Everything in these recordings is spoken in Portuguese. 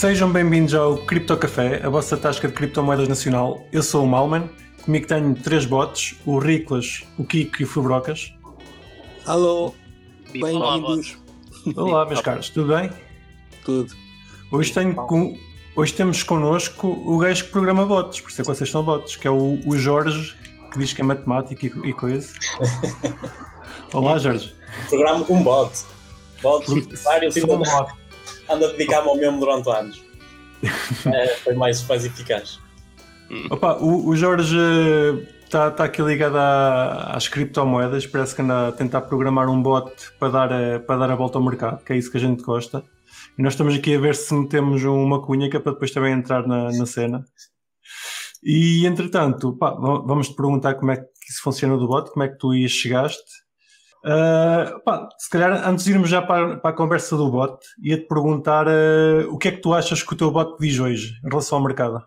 Sejam bem-vindos ao Cripto Café, a vossa tasca de criptomoedas nacional. Eu sou o Malman, comigo tenho três bots, o Riclas, o Kiko e o Fubrocas. Alô, bem-vindos. Olá, meus caros, tudo bem? Tudo. Hoje, tenho com- Hoje temos connosco o gajo que programa bots, por isso é que vocês são bots, que é o, o Jorge, que diz que é matemática e, e coisa. Olá, Jorge. Programa com bot. Bot vários Sou ainda um bot. Ando a dedicar-me ao mesmo durante anos. É, foi mais, mais eficaz. Opa, o, o Jorge está tá aqui ligado à- às criptomoedas, parece que anda a tentar programar um bot para dar, a, para dar a volta ao mercado, que é isso que a gente gosta. E nós estamos aqui a ver se metemos uma cunha que é para depois também entrar na, na cena. E entretanto, pá, vamos te perguntar como é que isso funciona do bot, como é que tu aí chegaste. Ah, pá, se calhar antes de irmos já para, para a conversa do bot, ia-te perguntar ah, o que é que tu achas que o teu bot diz hoje em relação ao mercado?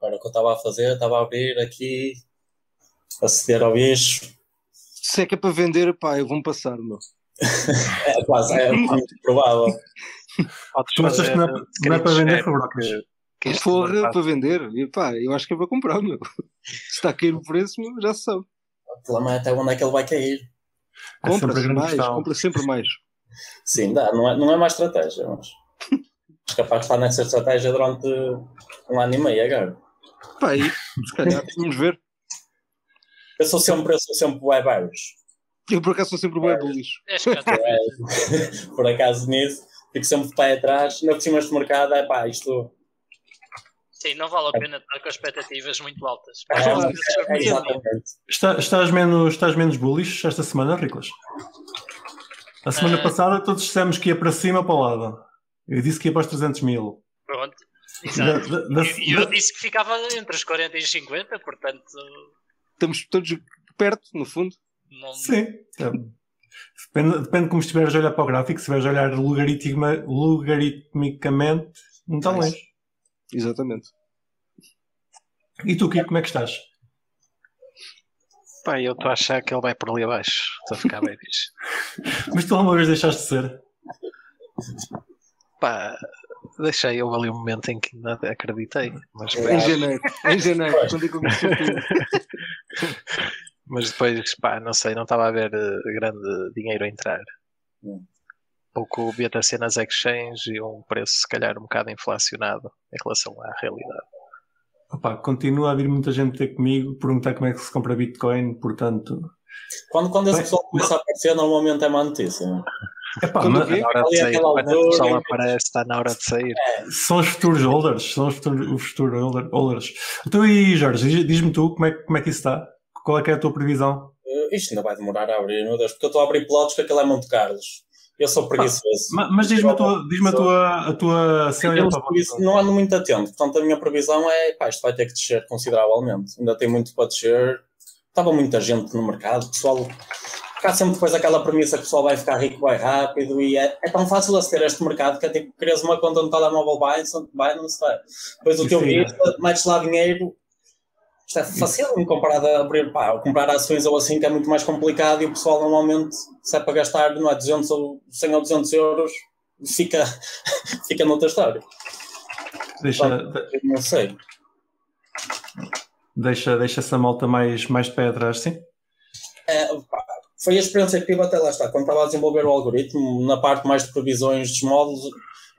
Agora o que eu estava a fazer, estava a abrir aqui, aceder ao bicho. Se é que é para vender, pá, eu vou-me passar, meu. É quase, é muito provável. Tu achas que não é, não é para vender fabrocas? Que Porra, para vender. E, pá, eu acho que é para comprar, meu. Se está a cair o preço, meu, já se sabe. O problema é até onde é que ele vai cair. É sempre mais, questão. compra sempre mais. Sim, dá, não é, não é má estratégia, mas. És capaz de estar nessa estratégia durante um ano e meio agora. Pá, aí, se calhar, vamos ver. Eu sou sempre, eu sou sempre web virus. Eu, por acaso, sou sempre bem bullish. É. É, por acaso nisso, fico sempre de pé atrás. Ainda por cima este mercado, é pá, isto. Sim, não vale a pena estar com expectativas muito altas. É, é, é. Está- estás, menos, estás menos bullish esta semana, Riclas? A semana Ah. passada todos dissemos que ia para cima para o lado. Eu disse que ia para os 300 mil. Pronto. Exato. da- da- E eu da- disse que ficava entre os 40 e os 50, portanto, Estamos todos perto, no fundo. não, Sim. Então, Depende, depende de como estiveres a olhar para o gráfico. Se estiveres a olhar logaritmicamente, não está longe. Exatamente. E tu, Kiko, como é que estás? Pá, eu estou a achar que ele vai por ali abaixo. Estou a ficar bem bicho. Mas tu alguma vez deixaste de ser? Pá, deixei eu ali um momento em que ainda acreditei. Mas, Em janeiro. Em janeiro, quando é que começou tudo. mas depois, pá, não sei, não estava a ver eh, grande dinheiro a entrar. Hum. Pouco o BTC nas exchanges e um preço se calhar um bocado inflacionado em relação à realidade. Opa, continua a vir muita gente ter comigo, perguntar como é que se compra Bitcoin, portanto... Quando, quando esse pessoal começa a aparecer, normalmente é má notícia. não é? Epá, Quando mas- o quê? Na hora de Ali sair, quando o altura, pessoal aparece, está na hora de sair. São os futuros holders, são os futuros, os futuros holder- holders. Então e Jorge, diz- diz-me tu como é, que- como é que isso está? Qual é que é a tua previsão? Eh, Isto ainda vai demorar a abrir, meu Deus, porque eu estou a abrir pilotos que aquilo é Monte Carlos. Eu sou preguiçoso. Ma- Mas diz-me a tua, diz-me a tua, a tua cena Eu, isso, não ando muito atento, portanto a minha previsão é pá, isto vai ter que descer consideravelmente. Ainda tem muito para descer. Estava muita gente no mercado, pessoal. Há sempre depois aquela premissa que o pessoal vai ficar rico vai rápido e é, é tão fácil aceder a este mercado que é tipo, crias uma conta no telemóvel Binance, Binance vai. depois o teu Sim. risco, metes lá dinheiro. Isto é fácil comparado a abrir, pá, comprar ações ou assim, que é muito mais complicado e o pessoal normalmente, se é para gastar, não é 200 ou 100 ou 200 euros, fica, fica noutra história. Deixa, não sei. deixa, deixa essa malta mais, mais de pé atrás, sim? É, pá, foi a experiência que tive até lá está. Quando estava a desenvolver o algoritmo, na parte mais de previsões dos módulos,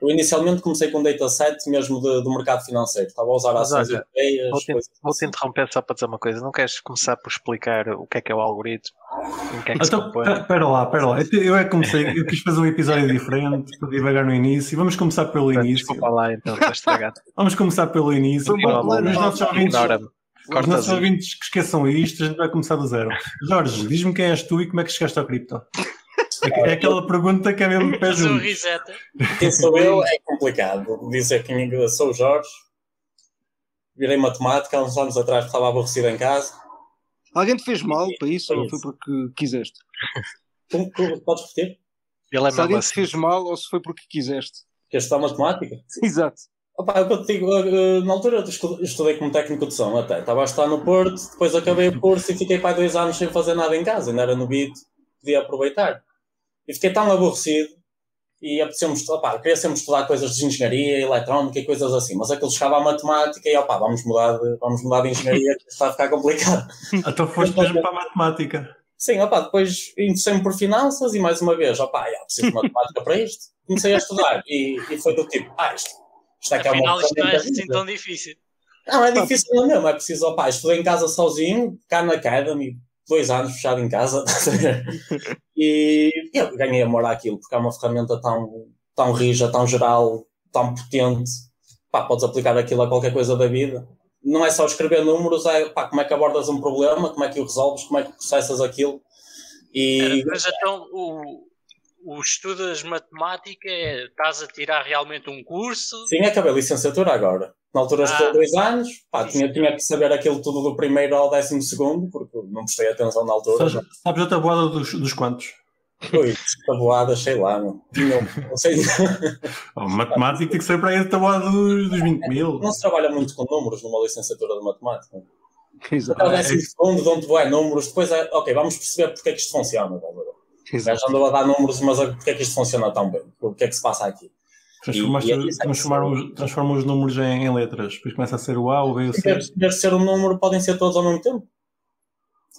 eu inicialmente comecei com dataset mesmo de- do mercado financeiro. Estava a usar ações europeias. Vou-te coisas assim. interromper só para dizer uma coisa. Não queres começar por explicar o que é que é o algoritmo? Em que é que Então, espera lá, espera lá. Eu, é que comecei, eu quis fazer um episódio diferente, para devagar no início. Vamos começar pelo início. Desculpa lá, então, está estragado. Vamos começar pelo início. Os nossos ouvintes, os nossos ouvintes que esqueçam isto, a gente vai começar do zero. Jorge, diz-me quem és tu e como é que chegaste ao cripto? É, é aquela pergunta que é mesmo de pé fazer um junto. Quem sou eu é complicado. Dizer quem eu sou o Jorge. Virei matemática há uns anos atrás, estava aborrecido em casa. Alguém te fez mal para isso Foi ou foi isso. porque quiseste? Como que- Podes repetir? Ele é Se alguém te assim. fez mal ou se foi porque quiseste? Queres estudar matemática? Exato. Opa, é o que eu te digo, eh, na altura eu estu- estudei como técnico de som até. Estava a estudar no Porto, depois acabei o curso e fiquei para dois anos sem fazer nada em casa. Ainda era no beat, podia aproveitar. E fiquei tão aborrecido e apetecemos, opá, queria sempre estudar coisas de engenharia, eletrónica e coisas assim, mas aquilo chegava à matemática e opá, vamos mudar de, vamos mudar de engenharia, que está a ficar complicado. Então foste mesmo para a matemática. Sim, opá, depois interessei-me por finanças e mais uma vez, opá, já, preciso de matemática para isto. Comecei a estudar e, e foi do tipo, ah, isto, isto é que é uma Afinal, isto não é assim tão difícil. Não, é difícil não mesmo, é preciso, opá, estudei em casa sozinho, cá na Academy, dois anos fechado em casa, ver? e eu ganhei amor àquilo, porque é uma ferramenta tão, tão rija, tão geral, tão potente, pá, podes aplicar aquilo a qualquer coisa da vida. Não é só escrever números, é pá, como é que abordas um problema, como é que o resolves, como é que processas aquilo. E Mas então, o, o estudas matemática, é- estás a tirar realmente um curso? sim, acabei a licenciatura agora. Na altura estou Ah. dois anos, pá, tinha, tinha que saber aquilo tudo do primeiro ao décimo segundo, porque não prestei atenção na altura. Sabes, sabes a tabuada dos, dos quantos? Ui, tabuada, sei lá, não. Não sei. Oh, matemática tem que ser para aí a tabuada dos, dos 20 mil. Não se trabalha muito com números numa licenciatura de matemática. Exato. Até o décimo segundo, dão-te bué números, depois é, ok, vamos perceber porque é que isto funciona. gajo andou a dar números, mas porque é que isto funciona tão bem? O que é que se passa aqui? Transformaste, E- e é que transformar os, transforma os números em, em letras. Depois começa a ser o A, o B, o C. ser um número, podem ser todos ao mesmo tempo.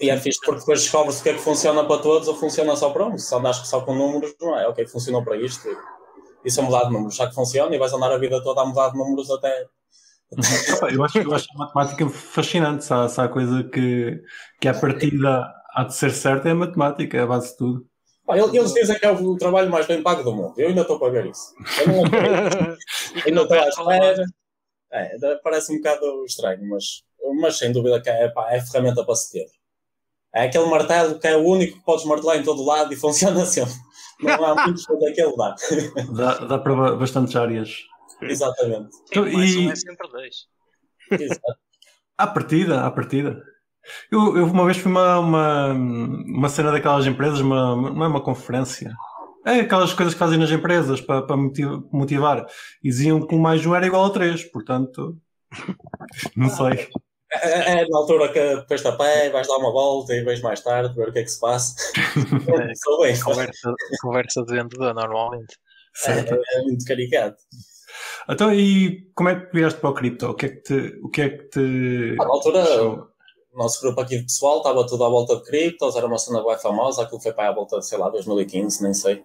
E é fixe porque depois descobres o que é que funciona para todos ou funciona só para um. Se andas só com números, não é? Ok, funcionou para isto. E se eu mudar de números, já que funciona, e vais andar a vida toda a mudar de números até. Eu acho, eu acho a matemática fascinante. Se há, se há coisa que, que à partida há de ser certa, é a matemática, é a base de tudo. Pá, eles dizem que é o trabalho mais bem pago do mundo. Eu ainda estou para ver isso. Eu não ainda estou à espera. É, parece um bocado estranho, mas, mas sem dúvida que é, pá, é ferramenta para se ter. É aquele martelo que é o único que podes martelar em todo lado e funciona sempre. Não há muitos para aquele dá. Dá, dá para ba- bastantes áreas. Exatamente. Então, mais e- um é sempre dois. Exato. À partida, à partida. Eu, eu uma vez fui uma, uma, uma cena daquelas empresas, uma, uma- não é uma conferência. É aquelas coisas que fazem nas empresas para, para motiv- motivar. E diziam que um mais um era igual a 3, portanto. Não sei. É, é- é na altura que depois a pé, vais dar uma volta e vais mais tarde ver o que é que se passa. Sou bem, Conversa, conversa de vendedor, normalmente. Certo. é, é muito caricato. Então, e como é que vieste para o cripto? O que é que te. O que é que te... Ah, na altura, puxou? O nosso grupo aqui de pessoal estava tudo à volta de criptos, era uma cena bem famosa, aquilo foi para à volta de, sei lá, 2015, nem sei.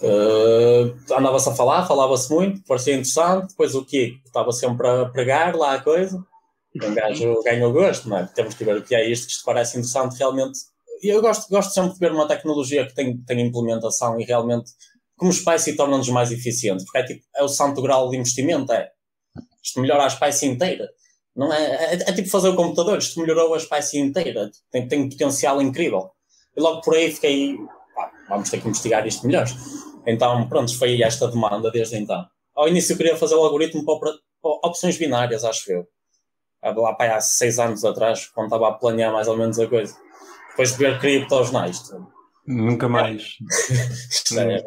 Uh, Andava-se a falar, falava-se muito, parecia interessante, depois o Kiko estava sempre a pregar lá a coisa, um gajo ganha o gosto, não é? Temos que ver o que é isto, que isto parece interessante realmente. E eu gosto, gosto sempre de ver uma tecnologia que tem, tem implementação e realmente, como espécie, torna-nos mais eficientes, porque é, tipo, é o santo grau de investimento, é. Isto melhora a espécie inteira. Não é, é, é tipo fazer o computador, isto melhorou a espécie inteira, tem, tem um potencial incrível. E logo por aí fiquei, pá, vamos ter que investigar isto melhor. Então, pronto, foi esta demanda desde então. Ao início eu queria fazer o algoritmo para, opções binárias, acho eu. Lá para há seis anos atrás, quando estava a planear mais ou menos a coisa. Depois de ver criptos, não, isto, Nunca mais. isto é,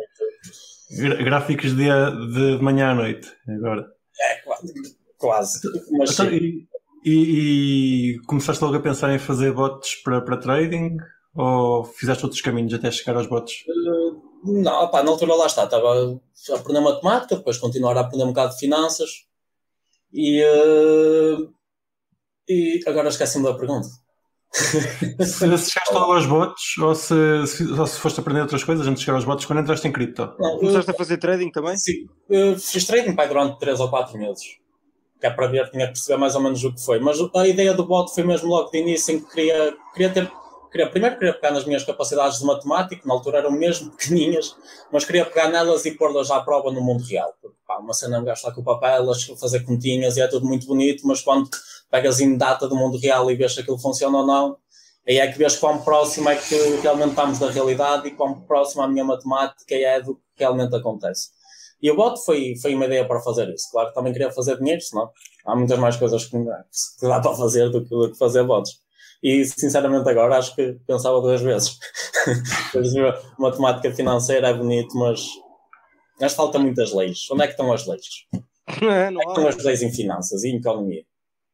Gráficos de, de, manhã à noite, agora. é quase. Quase. Mas Então, e, e, e começaste logo a pensar em fazer bots para, para trading? Ou fizeste outros caminhos até chegar aos bots? Não, pá, na altura lá está, estava a aprender matemática, depois continuar a aprender um bocado de finanças e, eh, e agora esqueci-me da pergunta. Se, se chegaste logo aos bots ou se, se, ou se foste aprender outras coisas antes de chegar aos bots quando entraste em cripto? Não, Começaste a fazer trading também? Sim, eu fiz trading pai, durante 3 ou 4 meses. Que é para ver, tinha que perceber mais ou menos o que foi. Mas a ideia do bot foi mesmo logo de início em que queria, queria ter. Queria, primeiro queria pegar nas minhas capacidades de matemático, na altura eram mesmo pequeninhas, mas queria pegar nelas e pô-las à prova no mundo real. Porque pá, uma cena é um gajo está com papel, fazer continhas e é tudo muito bonito, mas quando pegas em data do mundo real e vês se aquilo funciona ou não, aí é que vês quão próximo é que realmente estamos da realidade e quão próximo a minha matemática é do que realmente acontece. E o bot foi, foi uma ideia para fazer isso. Claro que também queria fazer dinheiro, senão há muitas mais coisas que que dá para fazer do que, do que fazer bots. E sinceramente agora acho que pensava duas vezes. Matemática financeira é bonito, mas, mas falta muitas leis. Onde é que estão as leis? É, Onde não é que estão as leis em finanças e em economia?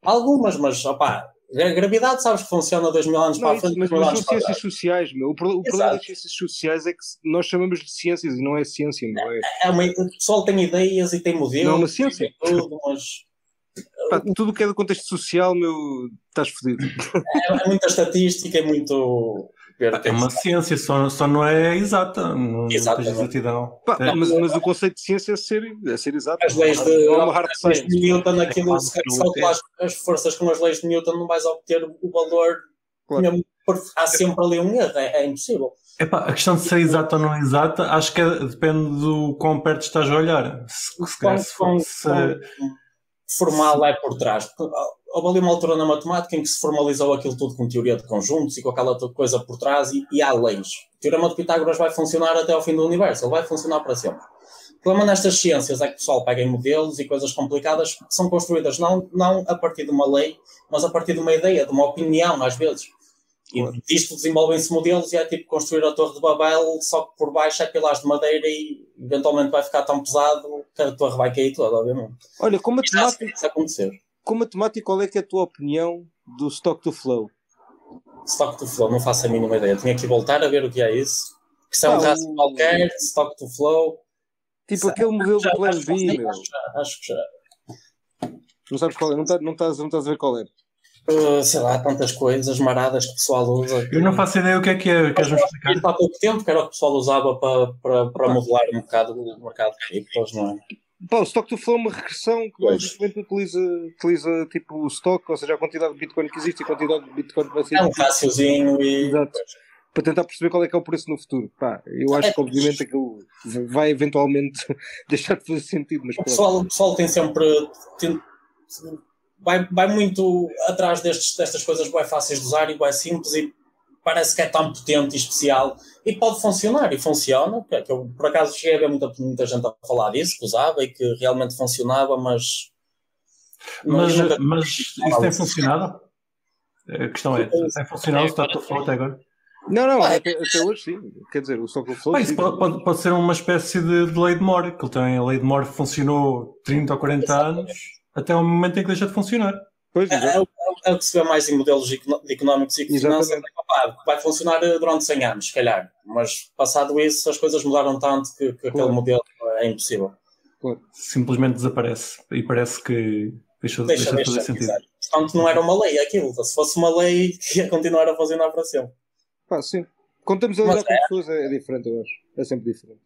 Algumas, mas opá, A gravidade sabes que funciona dois mil anos Não, para a frente, mas, mas são ciências sociais, meu. O, pro- o problema Exato. das ciências sociais é que nós chamamos de ciências e não é ciência, não é? É uma, o pessoal tem ideias e tem modelos. Não é uma ciência. Tudo, mas Pá, tudo o que é do contexto social, meu, estás fodido. é, é muita estatística, é muito. Ver É é que uma ciência, só, só não é exata. Não tens Exatamente. exatidão. Pá, É. mas, mas o conceito de ciência é ser, é ser exato. As leis de, é uma hard science. de Newton, aquilo, É se calcular as forças com as leis de Newton, não vais obter o valor. Claro. há sempre ali um erro, é, é impossível. Epá, a questão de ser exata ou não exata, acho que é- depende do quão perto estás a olhar. Se, se, Quão- se, quão- se- quão formal é por trás. Houve ali uma altura na matemática em que se formalizou aquilo tudo com teoria de conjuntos e com aquela coisa por trás e, e há leis. O teorema de Pitágoras vai funcionar até ao fim do universo, ele vai funcionar para sempre. O problema nestas ciências é que o pessoal pega em modelos e coisas complicadas que são construídas não, não a partir de uma lei, mas a partir de uma ideia, de uma opinião, às vezes. E disto desenvolvem-se modelos e é tipo construir a Torre de Babel, só que por baixo é pilares de madeira e eventualmente vai ficar tão pesado que a torre vai cair toda, obviamente. Olha, com já matemática, isso acontecer. Com matemática, qual é que é a tua opinião do stock to flow? Stock to flow, não faço a mínima ideia. Tinha que voltar a ver o que é isso. Que isso é um qualquer, stock to flow. Tipo aquele modelo Já- do Plan acho que B, meu. acho que já- Acho que já. Não sabes qual é? Não, tá, não, estás, não estás a ver qual é? Uh, sei lá, tantas coisas maradas que o pessoal usa. Eu não faço ideia o que é que é. Explicar? Isto há pouco tempo, que era o que o pessoal usava para, para, para modelar um bocado o mercado de criptos, não é? Pá, o stock to flow é uma regressão que basicamente utiliza, utiliza tipo o stock, ou seja, a quantidade de Bitcoin que existe e a quantidade de Bitcoin que vai ser. É um raciozinho e. Exato. Para tentar perceber qual é que é o preço no futuro. Pá, eu acho que obviamente aquilo vai eventualmente deixar de fazer sentido, mas O pessoal, o pessoal tem sempre. tem- vai, vai muito atrás destes, destas coisas bem fáceis de usar e bem simples e parece que é tão potente e especial e pode funcionar e funciona. Que, é que eu por acaso cheguei a ver muita, muita gente a falar disso, que usava e que realmente funcionava, mas. Mas, nunca- mas isso tem funcionado? A questão é, tem funcionado o Stock to Flow até agora? Não, não, até, até hoje sim. Quer dizer, o stock to flow. Isso pode, pode, pode ser uma espécie de, de lei de Moore, que tem, a lei de Moore funcionou 30 ou 40 anos, até o momento em que deixa de funcionar. Pois, É, é, é se vê mais em modelos económicos e de finanças. Opá, vai funcionar eh, durante 100 anos, se calhar. Mas passado isso, as coisas mudaram tanto que, que aquele Claro. modelo é impossível. Simplesmente desaparece. E parece que deixou, Deixa, deixa de deixa, fazer sentido. exato. Portanto, não era uma lei aquilo. Se fosse uma lei, ia continuar a funcionar para sempre. Pá, sim. Quando estamos a lidar Mas com pessoas é, é diferente, eu acho. É sempre diferente.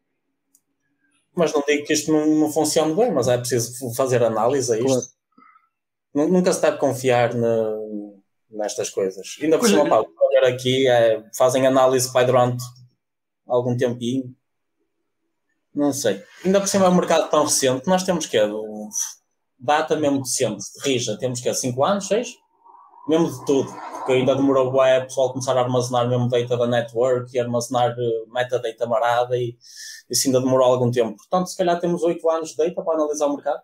Mas não digo que isto não, não funcione bem, mas é preciso fazer análise a isto. Claro. Nu- Nunca se deve confiar na- nestas coisas. Ainda por cima, é. pá, o que eu ver aqui é, fazem análise para durante algum tempinho. Não sei. Ainda por cima é um mercado tão recente. Nós temos que é um- data mesmo decente, de rija. Temos que é 5 anos, 6? Mesmo de tudo. Porque ainda demorou o pessoal começar a armazenar mesmo data da network e armazenar eh, metadata marada e isso ainda demorou algum tempo. Portanto, se calhar temos 8 anos de data para analisar o mercado.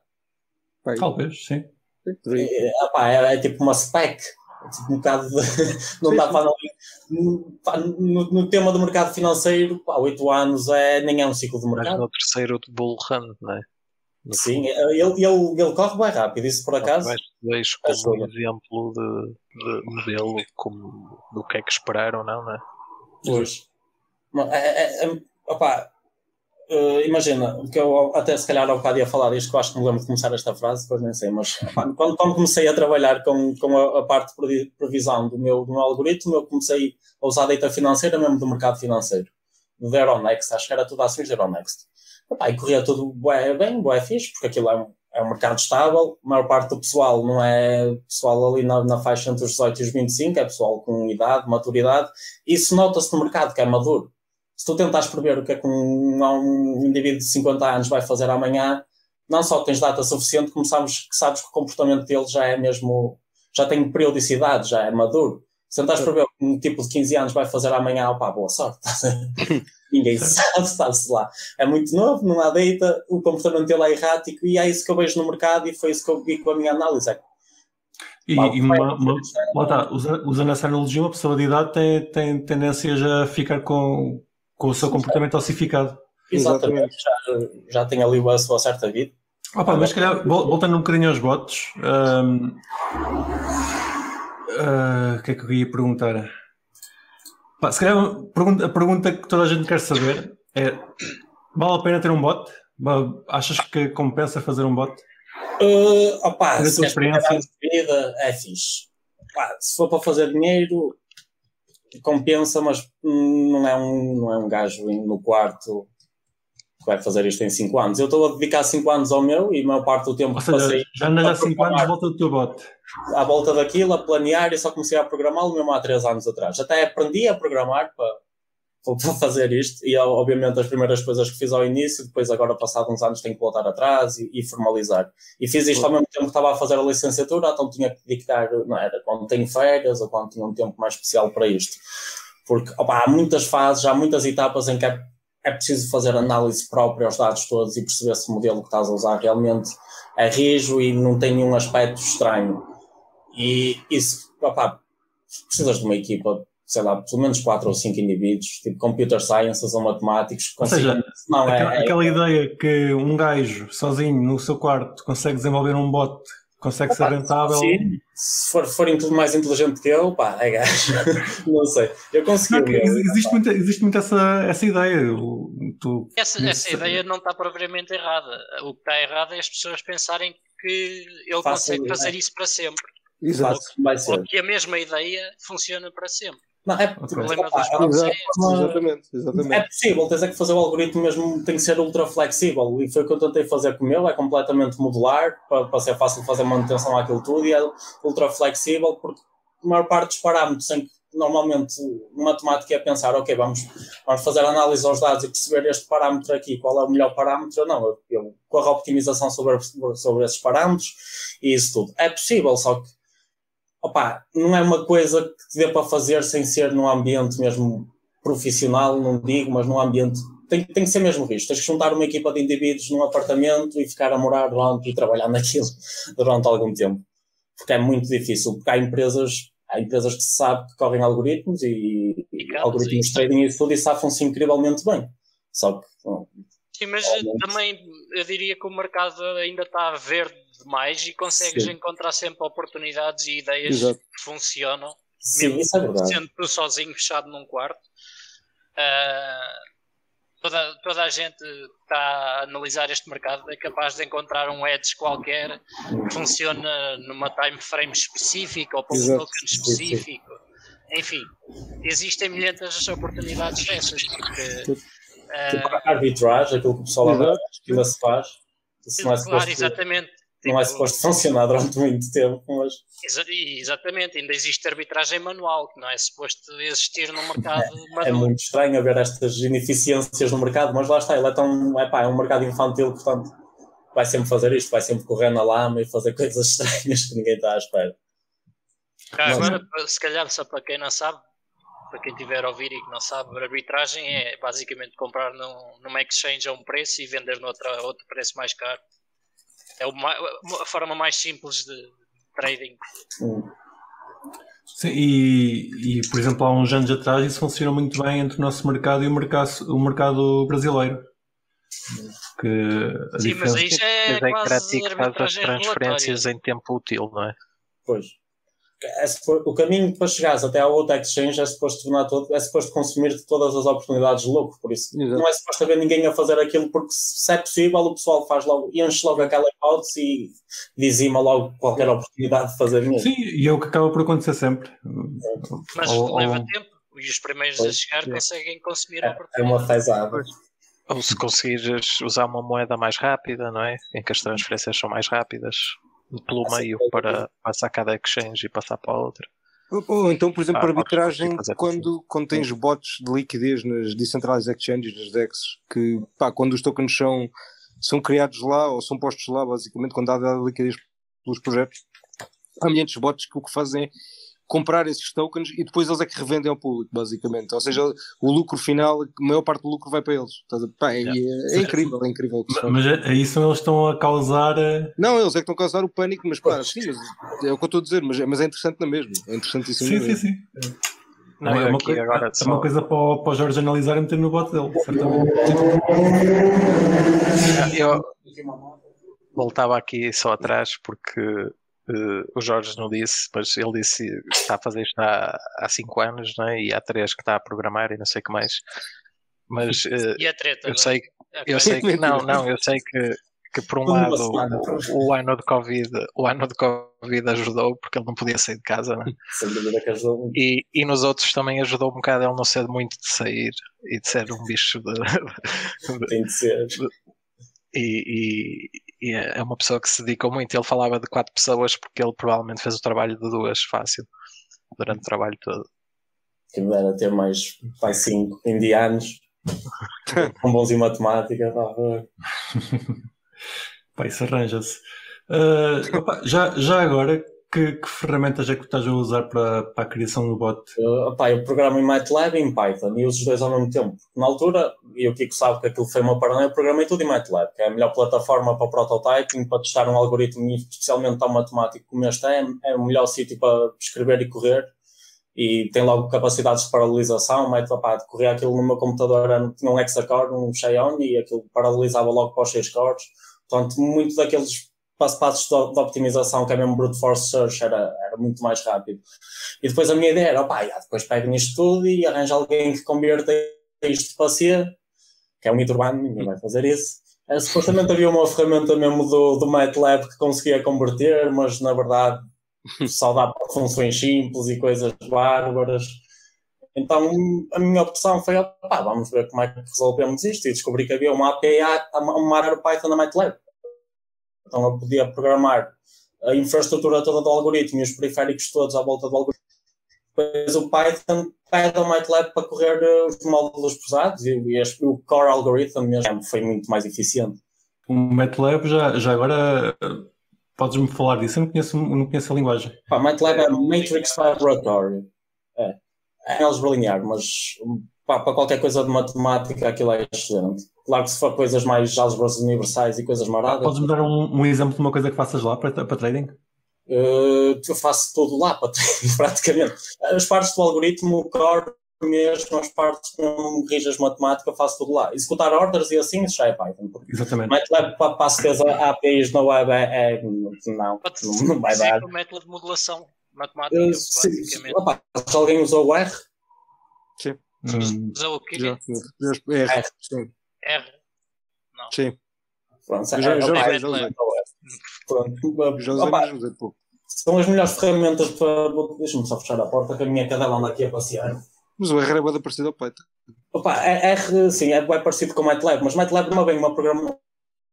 Talvez, sim. É, é, é tipo uma spec. É tipo um bocado de. Não Sim, dá sim. para. No, pá, no, no tema do mercado financeiro, pá, 8 anos é, nem é um ciclo de mercado. no terceiro de bull run, não é? No Sim, ele, ele, ele corre bem rápido, isso por acaso. Mas vejo como ajuda. exemplo de, de modelo como, do que é que esperaram, não, não é? Pois. É, é, é, opá, eh, imagina, que eu até se calhar há bocado ia falar disto, que eu acho que me lembro de começar esta frase, depois nem sei, mas opá, quando, quando comecei a trabalhar com, com a, a parte de previ- previsão do meu, do meu algoritmo, eu comecei a usar data financeira mesmo do mercado financeiro, do Euronext, acho que era tudo ações da Euronext. Opá, e corria tudo bué bem, bué fixe, porque aquilo é um, é um mercado estável, a maior parte do pessoal não é pessoal ali na, na faixa entre os 18 e os 25, é pessoal com idade, maturidade, isso nota-se no mercado que é maduro. Se tu tentares prever o que é que um, um indivíduo de 50 anos vai fazer amanhã, não só tens data suficiente, como sabes que, sabes que o comportamento dele já é mesmo, já tem periodicidade, já é maduro. Se tentares prever o que um tipo de 15 anos vai fazer amanhã, opá, boa sorte. Ninguém sabe, sabe-se lá. É muito novo, não há data, o comportamento dele é errático e é isso que eu vejo no mercado e foi isso que eu vi com a minha análise. É E, e uma, uma, lá está, usa- usando essa analogia, uma pessoa de idade tem, tem tendências a ficar com, com o seu comportamento ossificado. exatamente, já, já tem ali a sua certa vida. Opa, mas se calhar, vol- voltando um bocadinho aos bots, hum, Ah, O que é que eu ia perguntar? Pá, se calhar a pergunta, a pergunta que toda a gente quer saber é: vale a pena ter um bot? Achas que compensa fazer um bot? Uh, opa, se experiência. de vida, é fixe. Pá, se for para fazer dinheiro, compensa, mas não é um, não é um gajo no quarto que vai fazer isto em 5 anos. Eu estou a dedicar 5 anos ao meu e a maior parte do tempo Ou que seja, passei já andas há a 5 anos de volta do teu bot. à volta daquilo, a planear e só comecei a programá-lo mesmo há 3 anos atrás. Até aprendi a programar para, para fazer isto e obviamente as primeiras coisas que fiz ao início, depois agora passados uns anos tenho que voltar atrás e, e formalizar. E fiz isto ao mesmo tempo que estava a fazer a licenciatura, então tinha que dedicar, não era, quando tenho férias ou quando tinha um tempo mais especial para isto. Porque opa, há muitas fases, há muitas etapas em que é, é preciso fazer análise própria aos dados todos e perceber se o modelo que estás a usar realmente é rijo e não tem nenhum aspecto estranho. E isso, opá, precisas de uma equipa, sei lá, pelo menos 4 ou 5 indivíduos, tipo computer sciences ou matemáticos, que Ou seja. Não, é, aquela, é- aquela ideia que um gajo sozinho no seu quarto consegue desenvolver um bot, consegue ser rentável. Sim, se for, for inte- mais inteligente que eu, pá, é gajo. não sei. Eu consegui. Não, existe, muito, existe muito essa, essa ideia. Tu- Essa, nesse- essa ideia não está propriamente errada. O que está errado é as pessoas pensarem que ele Fácil, consegue fazer é. isso para sempre. Exato. vai ser. Ou que a mesma ideia funciona para sempre. Não, é, O Ok. problema opa, dos é- é Exato. esse. Exatamente. É Exatamente. possível, tens é que fazer o algoritmo mesmo, tem que ser ultra flexível e foi o que eu tentei fazer com o meu, é completamente modular para, para ser fácil fazer manutenção àquilo tudo e é ultra flexível porque a maior parte dos parâmetros em que normalmente o matemático é pensar, ok, vamos, vamos fazer análise aos dados e perceber este parâmetro aqui, qual é o melhor parâmetro, não, eu, eu corro a optimização sobre, sobre esses parâmetros e isso tudo. É possível, só que opa, não é uma coisa que dê para fazer sem ser num ambiente mesmo profissional, não digo, mas num ambiente. Tem, tem que ser mesmo risco. Tens que juntar uma equipa de indivíduos num apartamento e ficar a morar durante e trabalhar naquilo durante algum tempo. Porque é muito difícil. Porque há empresas, há empresas que se sabe que correm algoritmos e, e algoritmos de trading e tudo e safam-se incrivelmente bem. Só que bom, Sim, mas Realmente. também eu diria que o mercado ainda está verde demais e consegues Sim. encontrar sempre oportunidades e ideias Exato. que funcionam, sim, Mesmo isso é verdade. sendo tu sozinho fechado num quarto. Ah, toda, toda a gente que está a analisar este mercado é capaz de encontrar um edge qualquer que funciona numa time frame específica ou para um token específico. Enfim, existem milhentas oportunidades dessas, porque Tipo, arbitragem, aquilo que o pessoal Exato. ainda se faz. Não é claro, exatamente. Não é suposto funcionar durante muito tempo, mas exa- exatamente, ainda existe arbitragem manual, que não é suposto existir no mercado é maduro. muito estranho haver estas ineficiências no mercado, mas lá está, ele é tão, epá, é um mercado infantil, portanto vai sempre fazer isto, vai sempre correr na lama e fazer coisas estranhas que ninguém está à espera. Mas- agora, se calhar, só para quem não sabe, para quem tiver a ouvir e que não sabe, arbitragem é basicamente comprar num, numa exchange a um preço e vender noutra, a outro preço mais caro. É o ma- a forma mais simples de trading. Sim, e, e, por exemplo, há uns anos atrás isso funcionou muito bem entre o nosso mercado e o mercado, o mercado brasileiro. Que a Sim, mas aí já é Mas é quase prático faz as transferências regulatória. em tempo útil, não é? Pois. É supo- o caminho para chegares até à outra exchange é suposto tornar todo, é suposto consumir todas as oportunidades de lucro, por isso Exato. não é suposto haver ninguém a fazer aquilo, porque se é possível o pessoal faz logo, enche logo aquela hipótese e dizima logo qualquer oportunidade de fazer dinheiro. Sim, e é o que acaba por acontecer sempre. Mas Ou- leva ou- tempo e os primeiros a Pois, chegar é. conseguem consumir a É, é uma oportunidade. fezada. Ou se conseguires usar uma moeda mais rápida, não é? Em que as transferências são mais rápidas pelo meio coisa. para passar cada exchange e passar para a outra. Ou- Ou então, por exemplo, Ah, arbitragem podes fazer quando, quando tens bots de liquidez nas decentralized exchanges, nas DEX, que pá, quando os tokens são, são criados lá ou são postos lá, basicamente, quando há dada liquidez pelos projetos, há milhares de bots que o que fazem é comprar esses tokens e depois eles é que revendem ao público, basicamente. Ou seja, o lucro final, a maior parte do lucro vai para eles. Pá, é, é- é incrível, é incrível o que se faz. Mas é- aí são eles que estão a causar. eh, Não, eles é que estão a causar o pânico, mas pá, sim, mas é o que eu estou a dizer, mas é, mas é interessante na mesma. É interessantíssimo. Sim, sim, sim. Não, é, uma aqui coisa, agora é só- uma coisa para o, para o Jorge analisar e meter no bot dele, certamente. Eu voltava aqui só atrás porque uh, o Jorge não disse, mas ele disse que está a fazer isto há 5 anos, não é? E há 3 que está a programar e não sei o que mais. Mas uh, e a treta, eu sei, eu sei que não, não, eu sei que que por um lado o, o, ano de Covid, o ano de Covid ajudou porque ele não podia sair de casa, né? E, e nos outros também ajudou um bocado ele não ser muito de sair e de ser um bicho de, de tem de ser. De, e, é uma pessoa que se dedicou muito. Ele falava de quatro pessoas porque ele provavelmente fez o trabalho de duas fácil durante o trabalho todo. Quem dera ter mais pai cinco indianos com bons em matemática, estava. Pá, isso arranja-se. Uh, já, já agora, que, que, ferramentas é que estás a usar para, para a criação do bot? Uh, pá, eu programo em MATLAB e em Python e uso os dois ao mesmo tempo. Na altura, e o Kiko sabe que aquilo foi uma paranoia, eu programei tudo em MATLAB, que é a melhor plataforma para prototyping, para testar um algoritmo, especialmente tão matemático como este é, é o melhor sítio para escrever e correr. E tem logo capacidades de paralelização, MATLAB, pá, correr aquilo no meu computador, tinha um hexacore, um Xiaomi, e aquilo paralelizava logo para os 6 cores Portanto, muito daqueles passos de, de, optimização que é mesmo brute force search era, era muito mais rápido. E depois a minha ideia era, opá, depois pego nisto tudo e arranjo alguém que converta isto para C, que é um mito ninguém vai fazer isso. É, supostamente havia uma ferramenta mesmo do, do MATLAB que conseguia converter, mas na verdade só dá para funções simples e coisas bárbaras. Então a minha opção foi, pá, vamos ver como é que resolvemos isto e descobri que havia uma API, uma Python na MATLAB. Então eu podia programar a infraestrutura toda do algoritmo e os periféricos todos à volta do algoritmo. Depois o Python pede ao MATLAB para correr eh, os módulos pesados e, e o core algorithm mesmo foi muito mais eficiente. O MATLAB já, já agora podes-me falar disso? Eu não conheço, não conheço a linguagem. Pá, MATLAB é Matrix Laboratory. É é álgebra linear, mas pá, para qualquer coisa de matemática aquilo é excelente. Claro que se for coisas mais álgebras universais e coisas maradas. Podes-me dar um, um, exemplo de uma coisa que faças lá para, para trading? Uh, eu faço tudo lá para trading, praticamente. As partes do algoritmo, o core mesmo, as partes que não rijas matemática, faço tudo lá. Executar ordens e assim, isso já é Python. Exatamente. MATLAB para, para aceder a APIs na web é, é não, não, não vai dar. o método de modulação matemática. Uh, sim, opa, se alguém usou o R? Sim. Hum, usou o quê? Já, R. R. Sim. R. Não. Sim. Pronto, já, já, já, já usei. Pronto. Já usei, pouco. São as melhores ferramentas para. Deixa-me só fechar a porta que a minha cadela anda aqui a passear. Mas o R é bem parecido ao Python. Opa, R, sim, é bem parecido com o MATLAB, mas MATLAB não é bem uma, programa,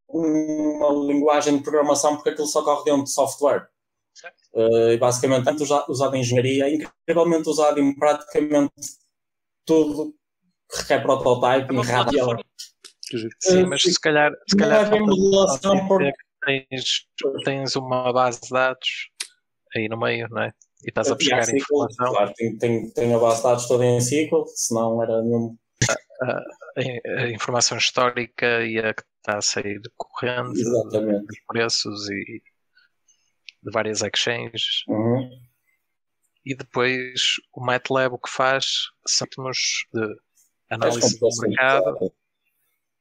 uma linguagem de programação porque aquilo só corre dentro de software. Uh, e basicamente, tanto usado em engenharia, é incrivelmente usado em praticamente tudo que requer prototyping, rápido. Sim, mas se calhar, se calhar não modulação por... tens, tens uma base de dados aí no meio, não é? E estás a buscar SQL, informação. Claro, tem, tem, tem a base de dados toda em SQL, senão era mesmo. A, a, a, informação histórica e a que está a sair correndo, Exatamente. os preços e de várias exchanges. Uhum. E depois o MATLAB o que faz são de análise do mercado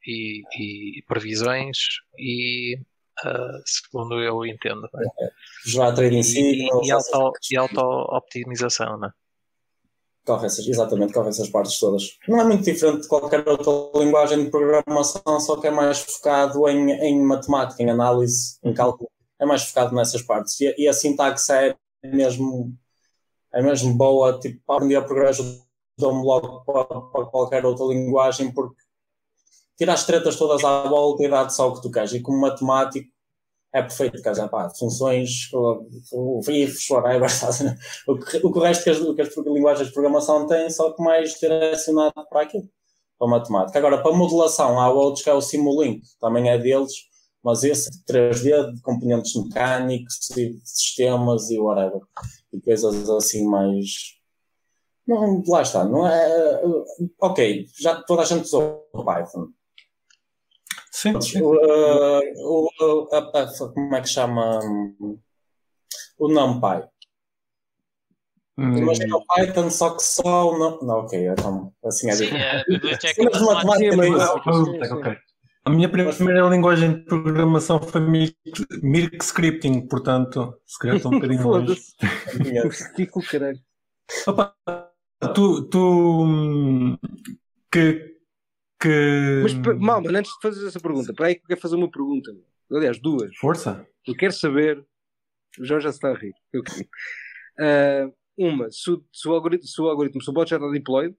e, e, previsões e uh, segundo eu entendo é? já trading e, e, auto, e auto-optimização né? corre essas, exatamente, corre essas partes todas não é muito diferente de qualquer outra linguagem de programação só que é mais focado em, em matemática, em análise, em cálculo é mais focado nessas partes. E, e a sintaxe é mesmo, é mesmo boa, tipo, para aprender a progresso dou-me logo para, para, qualquer outra linguagem, porque tira as tretas todas à volta e dá-te só o que tu queres. E como matemático, é perfeito, quer dizer, pá, funções, ifs, whatever, o que, o resto que as, que as linguagens de programação têm, só que mais direcionado para aquilo, para matemática. Agora, para modulação, há outros que é o Simulink, também é deles, mas esse de 3D, de componentes mecânicos de sistemas e whatever. E coisas assim mais. Não, lá está, não é. Ok, já toda a gente usou Python. Sim, sim. Eh, o, o, a, a, como é que chama? O NumPy. Hum. Imagina o Python, só que só o NumPy. Não, ok, então, assim é difícil. A minha primeira linguagem de programação foi Mirk Scripting, portanto, se calhar estou um bocadinho longe. Foda-se. É. caralho. Opa, tu, tu hum, que, que. Mas, mal, mas antes de fazer essa pergunta, para aí que eu quero fazer uma pergunta. Aliás, duas. Força. Eu quero saber. O João já se está a rir. Eu quero. Uh, uma, se o, se o, algoritmo, se o algoritmo, se o bot já está deployed,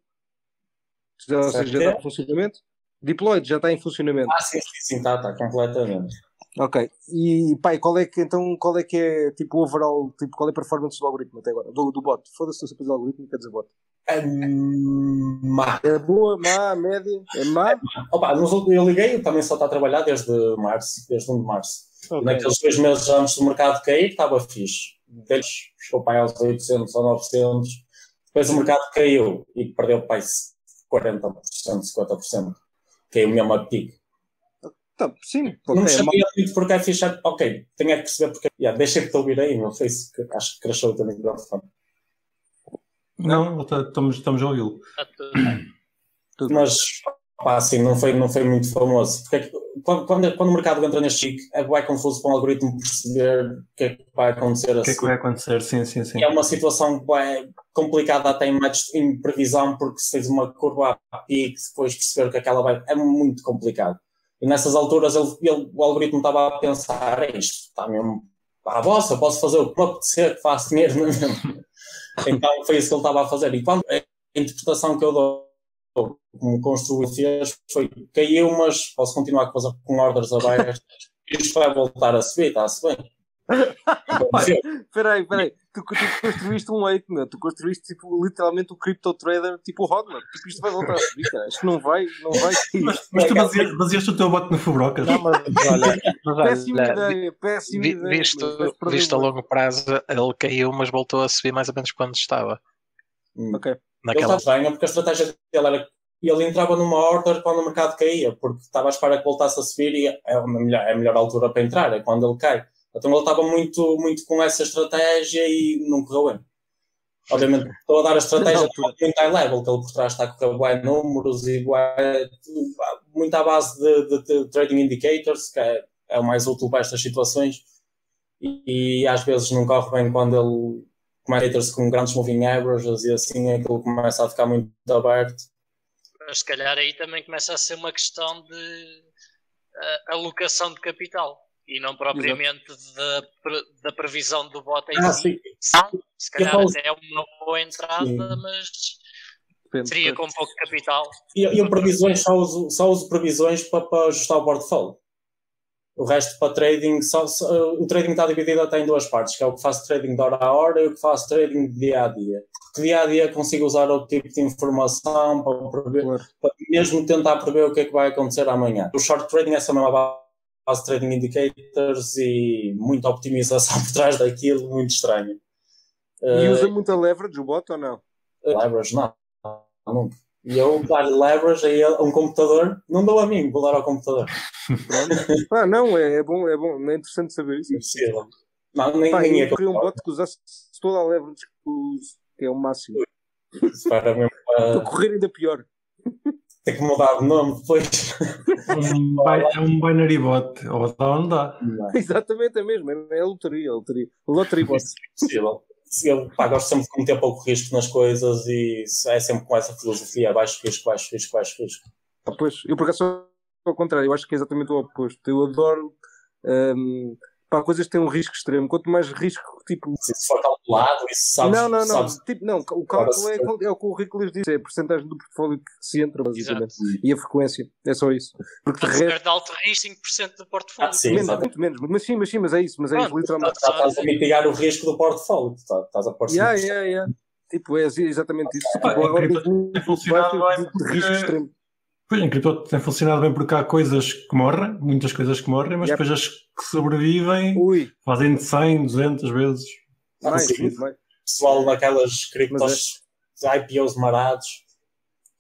ou seja, já está em funcionamento, deployed já está em funcionamento. Ah, sim, sim, sim, está, está completamente. Ok. E pai, qual é que então qual é que é tipo overall, tipo, qual é a performance do algoritmo até agora? Do, do bot. Foda-se se do algoritmo, quer dizer bot. É má. É boa, má, média, é má. Opa, eu liguei, também só está a trabalhar desde março, desde 1 de março. Okay. Naqueles dois meses antes do mercado cair, estava fixe. Deles chegou para aos 800 ou 900. Depois o mercado caiu e perdeu para 40%, 50%. Caiu mesmo a pique. Tá, sim, não é sabia é muito porque a ficha. Ok, tenho que perceber porque. Yeah, deixa que te ouvir aí, não sei se acho que também o microfone. Não, tá, estamos, estamos a ouvi-lo. Mas, pá, assim, não foi, não foi muito famoso. Porque é quando, quando, quando, o mercado entra neste chique, é bem confuso para um algoritmo perceber o que é que vai acontecer assim. O que é que vai acontecer, sim, sim, sim. É uma situação bem complicada até em, em previsão, porque se fez uma curva a pique, depois perceber o que é que ela vai. É muito complicado. E nessas alturas ele, ele, o algoritmo estava a pensar: é isto está mesmo à vossa, posso fazer o que me apetecer, que faço dinheiro, não é mesmo? Então foi isso que ele estava a fazer. E quando a interpretação que eu dou como construiu fez foi caiu, mas posso continuar com, com ordens abertas. Isto vai voltar a subir, está-se bem. Espera aí, espera aí. Tu, tu, construíste um leite, meu. Tu construíste tipo, literalmente o crypto trader tipo o Hodler. Tipo, isto vai voltar a subir, cara. Acho que não vai, não vai Mas, mas tu baseaste, baseaste o teu bote no Fubrocas. Não, mas, olha, péssima ideia, péssima vi, ideia. Visto, visto a longo prazo, ele caiu, mas voltou a subir mais ou menos quando estava. Hum. Ok. Naquela... Ele está estranho porque a estratégia dele era e ele entrava numa order quando o mercado caía, porque estava à espera que voltasse a subir e é a melhor, é a melhor altura para entrar, é quando ele cai. Então ele estava muito, muito com essa estratégia e não correu bem. Obviamente, estou a dar a estratégia muito high level, que ele por trás está a correr bem números e bem, muito à base de, de, de, trading indicators, que é, é o mais útil para estas situações. E, e às vezes não corre bem quando ele começa com grandes moving averages e assim aquilo começa a ficar muito aberto. Mas se calhar aí também começa a ser uma questão de uh, alocação de capital e não propriamente da, da previsão do bot em ah, si. Se calhar até é uma boa entrada, sim. mas Depende, seria com pouco capital. E, eu previsões só uso, só uso previsões para, para ajustar o portfólio. O resto para trading, só, só, o trading está dividido até em duas partes, que é o que faço trading de hora a hora e o que faço trading de dia a dia. Porque dia a dia consigo usar outro tipo de informação para, prever, claro. para mesmo tentar prever o que é que vai acontecer amanhã. O short trading é essa mesma base faz trading indicators e muita optimização por trás daquilo, muito estranho. E usa muita leverage o bot ou não? Leverage não, nunca. E eu dar leverage a, um computador, não dou a mim, vou dar ao computador. ah, não, é, é, bom, é bom, é interessante saber isso. Impossível. Não, nem, Pá, nem eu é queria um bot que usasse toda a leverage que, uso, que é o máximo. Para mesmo, uh... Estou a correr ainda pior. Tem que mudar de nome depois. é um binary bot. Ou dá ou não dá. Exatamente, é mesmo. É loteria. A loteria. Lottery bot. Possível. Eu pá, gosto sempre de cometer pouco risco nas coisas e é sempre com essa filosofia: baixo risco, baixo risco, baixo risco. Ah, pois, eu por acaso ao contrário, eu acho que é exatamente o oposto. Eu adoro um, Pá, coisas que têm um risco extremo. Quanto mais risco, tipo. Se for calculado, isso sabes. Não, não, não. Sabes... Tipo, não o cálculo é, é, o que o Ricolas diz: é a porcentagem do portfólio que se entra, basicamente. Exato. E a frequência. É só isso. Porque de resto. de alto risco 5% do portfólio. Ah, sim, menos, muito menos. Mas sim, mas sim, mas é isso. Mas é isso, literalmente. Estás a mitigar o risco do portfólio. Estás a pôr yeah, yeah, yeah. Tipo, é exatamente isso. Tipo, agora, de risco extremo. Pois, em cripto tem funcionado bem porque há coisas que morrem, muitas coisas que morrem, mas yep. depois as que sobrevivem Ui. fazem de 100, 200 vezes. Mais, sim, Pessoal naquelas criptos, é. IPOs marados,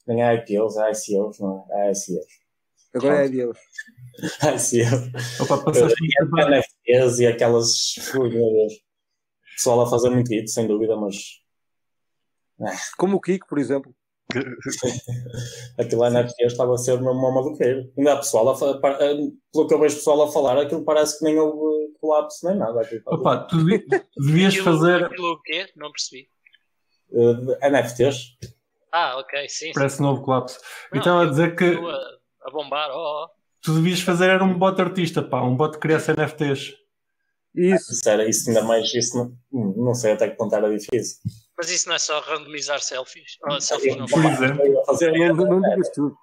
nem é IPOs, é ICOs, não é? É ICOs. Agora é IPOs. ICOs. Opa, passaste NFTs e aquelas. Ui, meu Deus. Pessoal a fazer muito hit, sem dúvida, mas. Como o Kiko, por exemplo. aquilo lá na estava a ser uma, uma maluqueira. Ainda há pessoal, a, a, pelo que eu vejo pessoal a falar, aquilo parece que nem houve colapso nem nada. Opa, tu devias fazer. Aquilo o quê? Não percebi. Uh, NFTs. Ah, ok, sim. Parece sim. novo colapso. Não, então a dizer que. A, a bombar, oh, oh. Tu devias fazer era um bot artista, pá, um bot que criasse NFTs. Isso. isso era isso ainda mais, isso não, não sei até que ponto era difícil. Mas isso não é só randomizar selfies? Oh, selfies não. Por exemplo. Não, não digas tudo.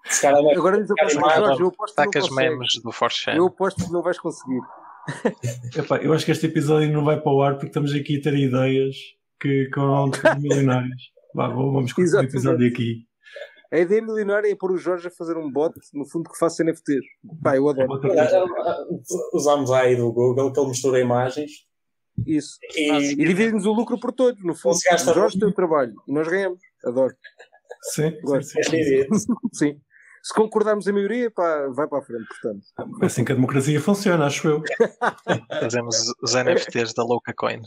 Agora diz a Jorge, eu aposto que não memes do Forchan. Eu aposto que não vais conseguir. Epá, eu acho que este episódio não vai para o ar porque estamos aqui a ter ideias que, ser milionárias. Vá, vamos com o episódio aqui. A ideia milionária é pôr o Jorge a fazer um bot, no fundo, que faça NFTs. Pá, eu adoro. Usámos aí do Google que ele mistura imagens. Isso. E, e divide-nos o lucro por todos, no fundo. O Jorge tem o trabalho e nós ganhamos. Adoro. Sim, sim, sim. sim. Se concordarmos a maioria, pá, vai para a frente, portanto. É assim que a democracia funciona, acho eu. Fazemos os NFTs da Louca Coin.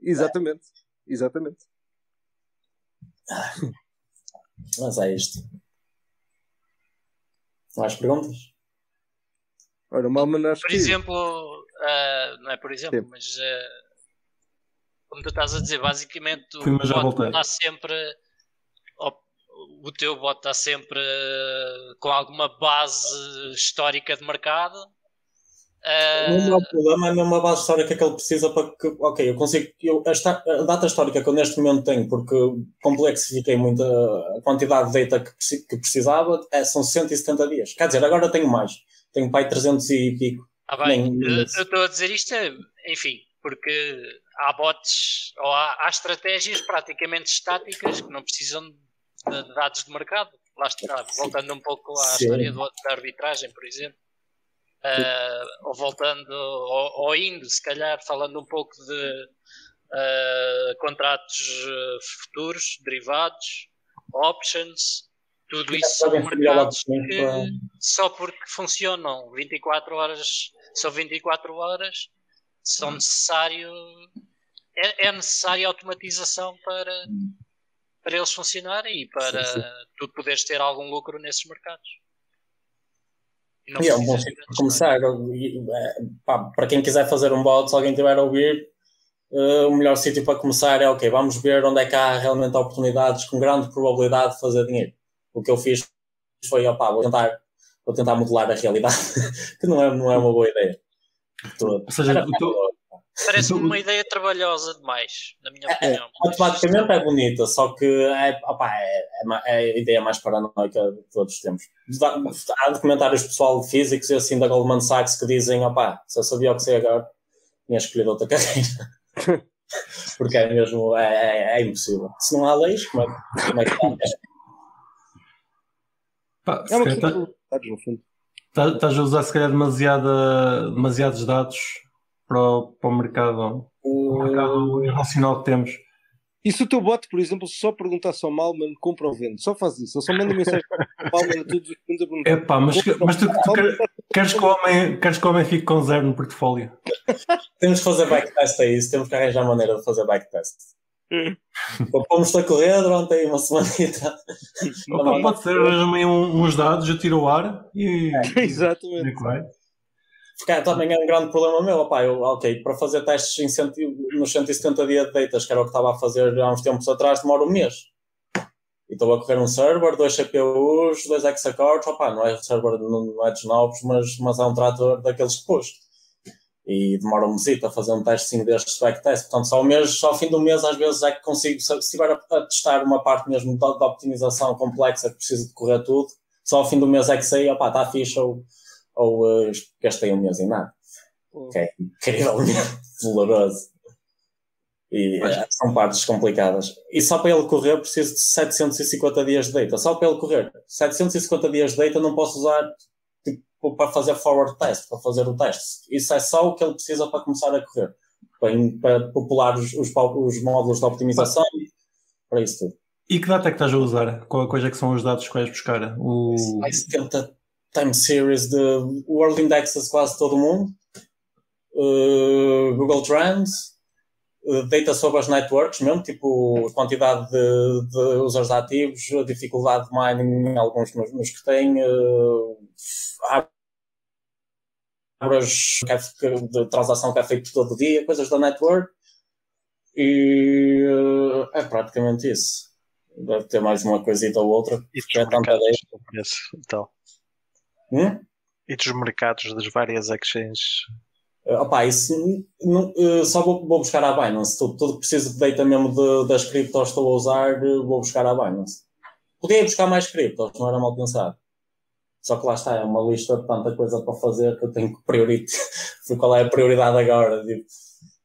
Exatamente. Exatamente. Mas é isto. Mais perguntas? Ora, Malman, acho por que... exemplo, uh, não é por exemplo, Sim. mas uh, como tu estás a dizer, basicamente o bot está sempre o teu bot está sempre uh, com alguma base histórica de mercado. Uh... Não há problema, é mesmo a base histórica que ele precisa para que. Ok, eu consigo. Eu, a, a data histórica que eu neste momento tenho, porque complexifiquei muito a, a quantidade de data que, que precisava, é, são 170 dias. Quer dizer, agora tenho mais. Tenho pai 300 e pico. Ah, bem, Nem, eu estou a dizer isto, é, enfim, porque há bots ou há, há estratégias praticamente estáticas que não precisam de dados de mercado. Lá está, voltando um pouco à Sim. história do, da arbitragem, por exemplo. Uh, ou voltando, ou, ou, indo, se calhar, falando um pouco de uh, contratos uh, futuros, derivados, options, tudo isso são mercados que só porque funcionam 24 horas, são 24 horas, são necessário, é, é necessária automatização para, para eles funcionarem e para sim, sim. tu poderes ter algum lucro nesses mercados. E, e é um bom para começar. É, pá, para quem quiser fazer um bot, se alguém tiver a ouvir, uh, o melhor sítio para começar é ok, vamos ver onde é que há realmente oportunidades com grande probabilidade de fazer dinheiro. O que eu fiz foi, opá, vou tentar, vou tentar modelar a realidade, que não é, não é uma boa ideia. Ou seja, Parece-me uma ideia trabalhosa demais, na minha é, opinião. É, matematicamente é bonita, só que é, opa, é, é, a ideia mais paranoica de todos os tempos. Há documentários pessoal de físicos e assim da Goldman Sachs que dizem: opá, se eu sabia o que sei agora, tinha escolhido outra carreira. Porque é mesmo, é, é, é, impossível. Se não há leis, como é, como é que está? Pá, é uma questão de no fundo. Tá, estás a usar se calhar demasiada, demasiados dados para o, para o mercado, o mercado irracional que temos. E se o teu bot, por exemplo, só perguntasse ao Malman, compra ou vende? Só faz isso. Ele só manda mensagem para o Malman a todos os clientes a perguntar. Epá, mas, mas tu, tu quer, queres, que o homem, queres que o homem fique com zero no portfólio? temos que fazer backtest a isso. Temos que arranjar maneira de fazer backtest. Pomos-te a correr durante aí uma semanita. Opa, pode ser, um, uns dados, eu tiro o ar e. É, exatamente. E porque também é um grande problema meu, opá, eu, ok, para fazer testes nos 170 dias de datas, que era o que estava a fazer há uns tempos atrás, demora um mês. E estou a correr um server, dois CPUs, dois hexacores, opá, não é server, não é dos novos, mas, mas é um trator daqueles que pus. E demora um mesito a fazer um teste destes backtest. Portanto, só, ao mês, só ao fim do mês, às vezes, é que consigo, se estiver a, testar uma parte mesmo de, de optimização complexa que precisa de correr tudo, só ao fim do mês é que sei, opá, está fixe ou ou uh, gastei um mês em nada. Que é incrivelmente doloroso. E Mas... são partes complicadas. E só para ele correr preciso de 750 dias de data. Só para ele correr. 750 dias de data não posso usar para fazer forward test, para fazer o teste. Isso é só o que ele precisa para começar a correr. Para, popular os, os, os módulos de optimização, para isso tudo. E que data é que estás a usar? Qual coisa é que são os dados que vais buscar? O... Mais 70 time series de World Indexes quase todo mundo, uh, Google Trends, data sobre as networks mesmo, tipo a quantidade de, de users ativos, a dificuldade de mining em alguns nos, nos que têm, uh, de transação que é feito todo dia, coisas da network. E uh, é praticamente isso. Deve ter mais uma coisita ou outra. E dos, é mercados, preço, então. hum? e dos mercados das várias exchanges Uh, opa, isso não, uh, só vou, vou, buscar a Binance. Tudo, tudo que preciso de data mesmo de, das criptos que estou a usar, uh, vou buscar a Binance. Podia buscar mais criptos, não era mal pensado. Só que lá está, é uma lista de tanta coisa para fazer que eu tenho que priorizar. qual é a prioridade agora? Tipo.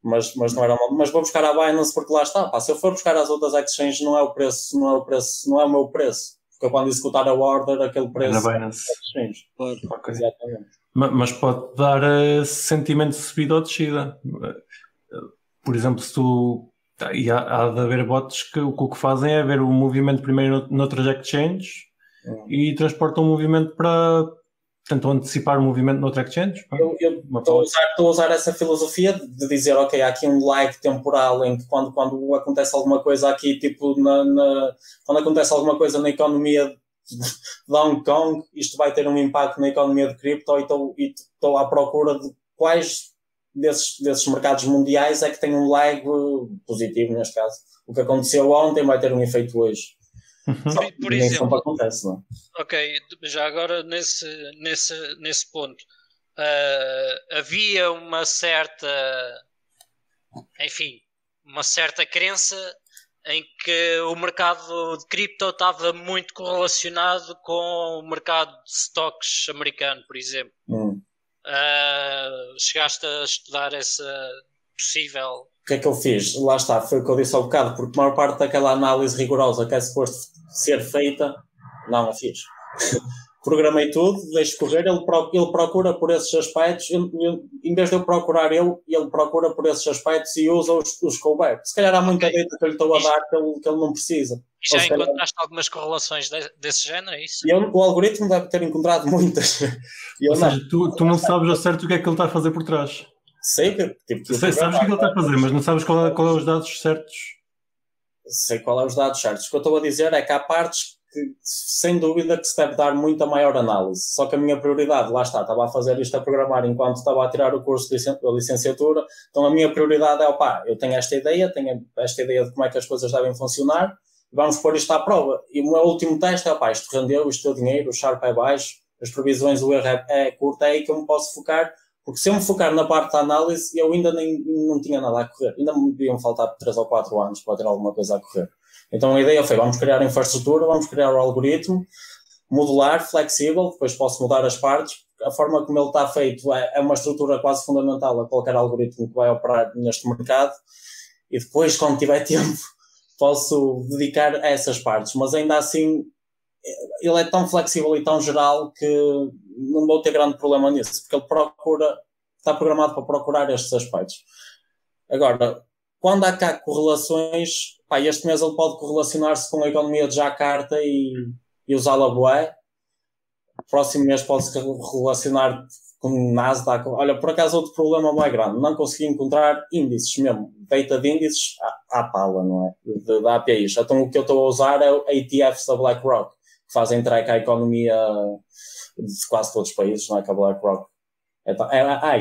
Mas, mas não era mal. Mas vou buscar a Binance porque lá está. Pá, se eu for buscar as outras exchanges, não é o preço, não é o preço, não é o meu preço. Porque quando executar a order, aquele preço. É na Binance. Claro. Okay. Exatamente mas pode dar uh, sentimento de subida ou descida. Por exemplo, se tu. E há, há de haver bots que o que fazem é ver o movimento primeiro noutras exchanges hum. e transportam o movimento para. Tentam antecipar o movimento noutra exchange. Eu, eu estou, a usar, estou a usar essa filosofia de dizer, ok, há aqui um lag temporal em que quando, quando acontece alguma coisa aqui, tipo, na, na quando acontece alguma coisa na economia de Hong Kong, isto vai ter um impacto na economia de cripto e estou à procura de quais desses, desses mercados mundiais é que tem um lag positivo neste caso. O que aconteceu ontem vai ter um efeito hoje. Por, por exemplo, acontece, não? É? Ok, já agora nesse, nesse, nesse ponto uh, havia uma certa enfim, uma certa crença em que o mercado de cripto estava muito correlacionado com o mercado de stocks americano, por exemplo. Hum. Uh, chegaste a estudar essa possível. O que é que eu fiz? Lá está, foi o que eu disse há um bocado, porque a maior parte daquela análise rigorosa que é suposto ser feita, não a fiz. Programei tudo, deixo correr, ele, ele procura por esses aspectos, ele, ele, em vez de eu procurar eu, ele procura por esses aspectos e usa os, os couber. Se calhar há muita okay. data que eu lhe estou a dar que ele, que ele não precisa. E já calhar... encontraste algumas correlações de, desse género, é isso? Eu, o algoritmo deve ter encontrado muitas. Ou seja, tu, tu não sabes a certo o que é que ele está a fazer por trás. Sei que tipo, Sei, sabes o que ele está a fazer, mas não sabes qual é, qual é os dados certos. Sei qual é os dados certos. O que eu estou a dizer é que há partes que sem dúvida que se deve dar muita maior análise. Só que a minha prioridade, lá está, estava a fazer isto a programar enquanto estava a tirar o curso de licenciatura, então a minha prioridade é, opá, eu tenho esta ideia, tenho esta ideia de como é que as coisas devem funcionar, vamos pôr isto à prova. E o meu último teste é, opá, isto rendeu, isto deu dinheiro, o Sharp é baixo, as previsões, o erro é, é curto, é aí que eu me posso focar, porque se eu me focar na parte da análise, eu ainda nem, não tinha nada a correr, ainda me deviam faltar 3 ou 4 anos para ter alguma coisa a correr. Então a ideia foi, vamos criar infraestrutura, vamos criar o algoritmo, modular, flexível, depois posso mudar as partes. A forma como ele está feito é, é uma estrutura quase fundamental a qualquer algoritmo que vai operar neste mercado. E depois, quando tiver tempo, posso dedicar a essas partes. Mas ainda assim, ele é tão flexível e tão geral que não vou ter grande problema nisso, porque ele procura, está programado para procurar estes aspectos. Agora, quando há cá correlações, pá, este mês ele pode correlacionar-se com a economia de Jacarta e, e usá-la bué. Próximo mês pode-se relacionar com Nasdaq. Olha, por acaso outro problema mais grande, não consegui encontrar índices mesmo, data de índices à, à pala, não é? De, de APIs. Então o que eu estou a usar é ETFs da BlackRock, que fazem track à economia de quase todos os países, não é? Que a BlackRock é, é, é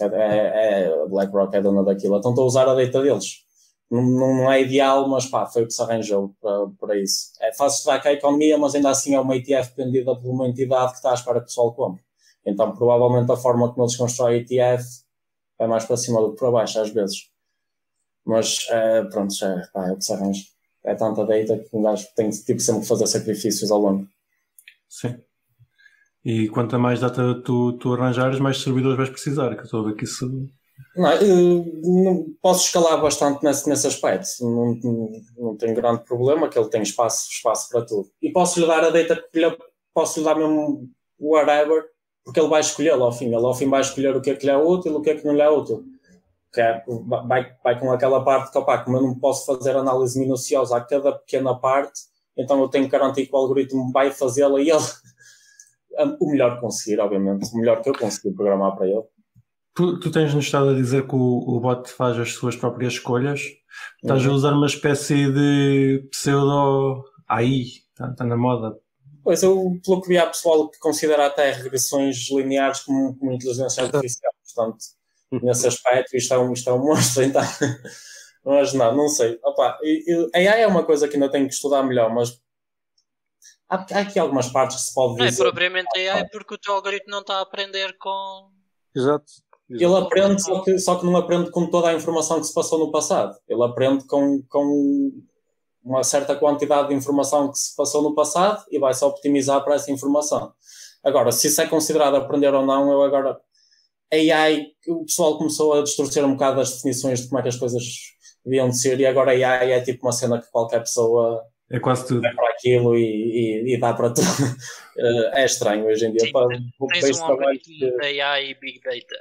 é, é, é, BlackRock é dona daquilo, então estou a usar a data deles não, não é ideal, mas pá, foi o que se arranjou para, para isso. É fácil track a economia, mas ainda assim é uma ETF vendida por uma entidade que está à espera que o pessoal compre. Então, provavelmente, a forma como eles constroem ETF é mais para cima do que para baixo, às vezes. Mas, é, pronto, é, pá, é o que se arranja. É tanta data que um gajo tem tipo, sempre que fazer sacrifícios ao longo. Sim. E quanto mais data tu, tu arranjares, mais servidores vais precisar, que eu estou a ver que isso não, não, posso escalar bastante nesse, nesse aspecto, não, não, não tenho grande problema, que ele tem espaço, espaço para tudo. E posso lhe dar a data que lhe, posso lhe dar mesmo whatever, porque ele vai escolher ao fim. Ele ao fim vai escolher o que é que lhe é útil e o que é que não lhe é útil. Que é, vai, vai com aquela parte que, opa, como eu não posso fazer análise minuciosa a cada pequena parte, então eu tenho que garantir que o algoritmo vai fazê-la e ele, o melhor conseguir, obviamente, o melhor que eu conseguir programar para ele tu, tu tens-nos estado a dizer que o, o bot faz as suas próprias escolhas. Estás a Uhum. usar uma espécie de pseudo AI, está tá na moda. Pois eu, pelo que vi, há pessoal que considera até regressões lineares como, como inteligência artificial. Portanto, nesse aspecto, isto é um, isto é um monstro, então. Mas não, não sei. Opa, e- e- AI é uma coisa que ainda tenho que estudar melhor, mas há, há aqui algumas partes que se pode Não é dizer. propriamente AI porque o teu algoritmo não está a aprender com. Exato. Ele aprende, só que, só que não aprende com toda a informação que se passou no passado. Ele aprende com, com uma certa quantidade de informação que se passou no passado e vai-se optimizar para essa informação. Agora, se isso é considerado aprender ou não, eu agora. AI, o pessoal começou a distorcer um bocado as definições de como é que as coisas deviam de ser e agora AI é tipo uma cena que qualquer pessoa É quase tudo. dá para aquilo e, e, e dá para tudo. Eh, é estranho hoje em dia. Sim, Para- Tens um algoritmo que- de AI e Big Data.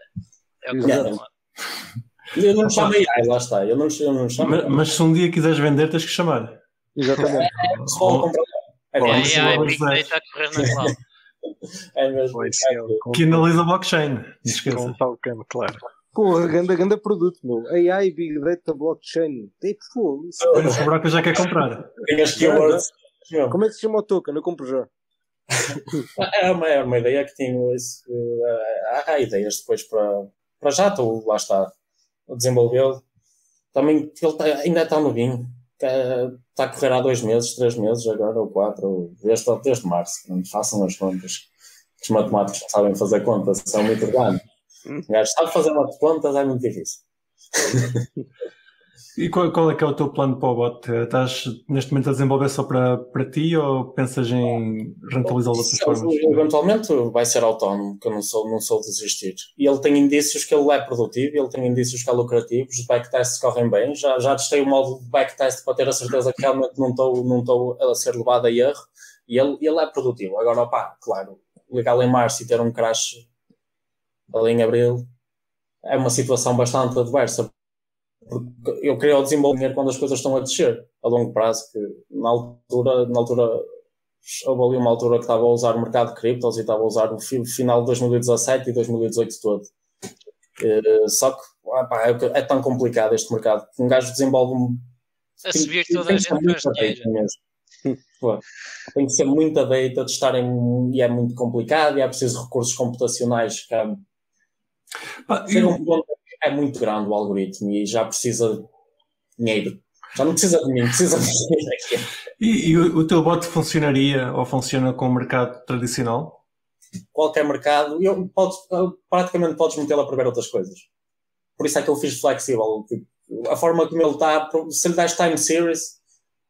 É o que Exato. eu não me chamo AI, lá está. Eu não, eu não me chamo Mas, mas se um dia quiseres vender, tens que chamar. Exatamente. É, É não e Big. Data a correr na cloud. é mesmo. É que- analisa blockchain. Não com esqueça. um token, claro. Porra, ganda, ganda produto, meu. AI, Big Data, Blockchain. Tipo, fogo. cobrar que eu já quer comprar. Tem as keywords. Meu, Como é que se chama o token? Eu compro já. É uma, é uma ideia que tenho. Isso, eh, há, há ideias depois para, para já, estou, lá está, a desenvolvê-lo. Também ele tá- ainda está novinho. Está está a correr há dois meses, três meses agora, ou quatro, ou desde, desde março. Não façam as contas. Os matemáticos não sabem fazer contas, são muito grandes. O gajo sabe fazer contas, é muito difícil. E qual, qual é que é o teu plano para o bot? Estás neste momento a desenvolver só para, para ti ou pensas em rentabilizá-lo de outras formas? Eventualmente vai ser autónomo, que eu não sou, não sou de desistir. E ele tem indícios que ele é produtivo, ele tem indícios que é lucrativo, os backtests correm bem. Já, já testei o modo de backtest para ter a certeza que realmente não estou não estou a ser levado a erro. E ele, ele é produtivo. Agora, opá, claro, legal em março e ter um crash ali em abril é uma situação bastante adversa. Porque eu queria o desenvolver quando as coisas estão a descer a longo prazo, que na altura, na altura houve ali uma altura que estava a usar o mercado de criptos e estava a usar o fi- final de 2017 e 2018 todo. Eh, só que ah, é, que- é tão complicado este mercado. que Um gajo desenvolve um. A tem- subir tem toda que a ser gente data mesmo. Pô, Tem que ser muita data de estarem e é muito complicado e é preciso recursos computacionais que chega eu- um ponto que é muito grande o algoritmo e já precisa de dinheiro. Já não precisa de mim, precisa de dinheiro. E, e o, o teu bot funcionaria ou funciona com o mercado tradicional? qualquer mercado, eu, podes, praticamente podes metê-lo a prever outras coisas. Por isso é que eu fiz flexível. Tipo, a forma como ele está, se lhe das time series,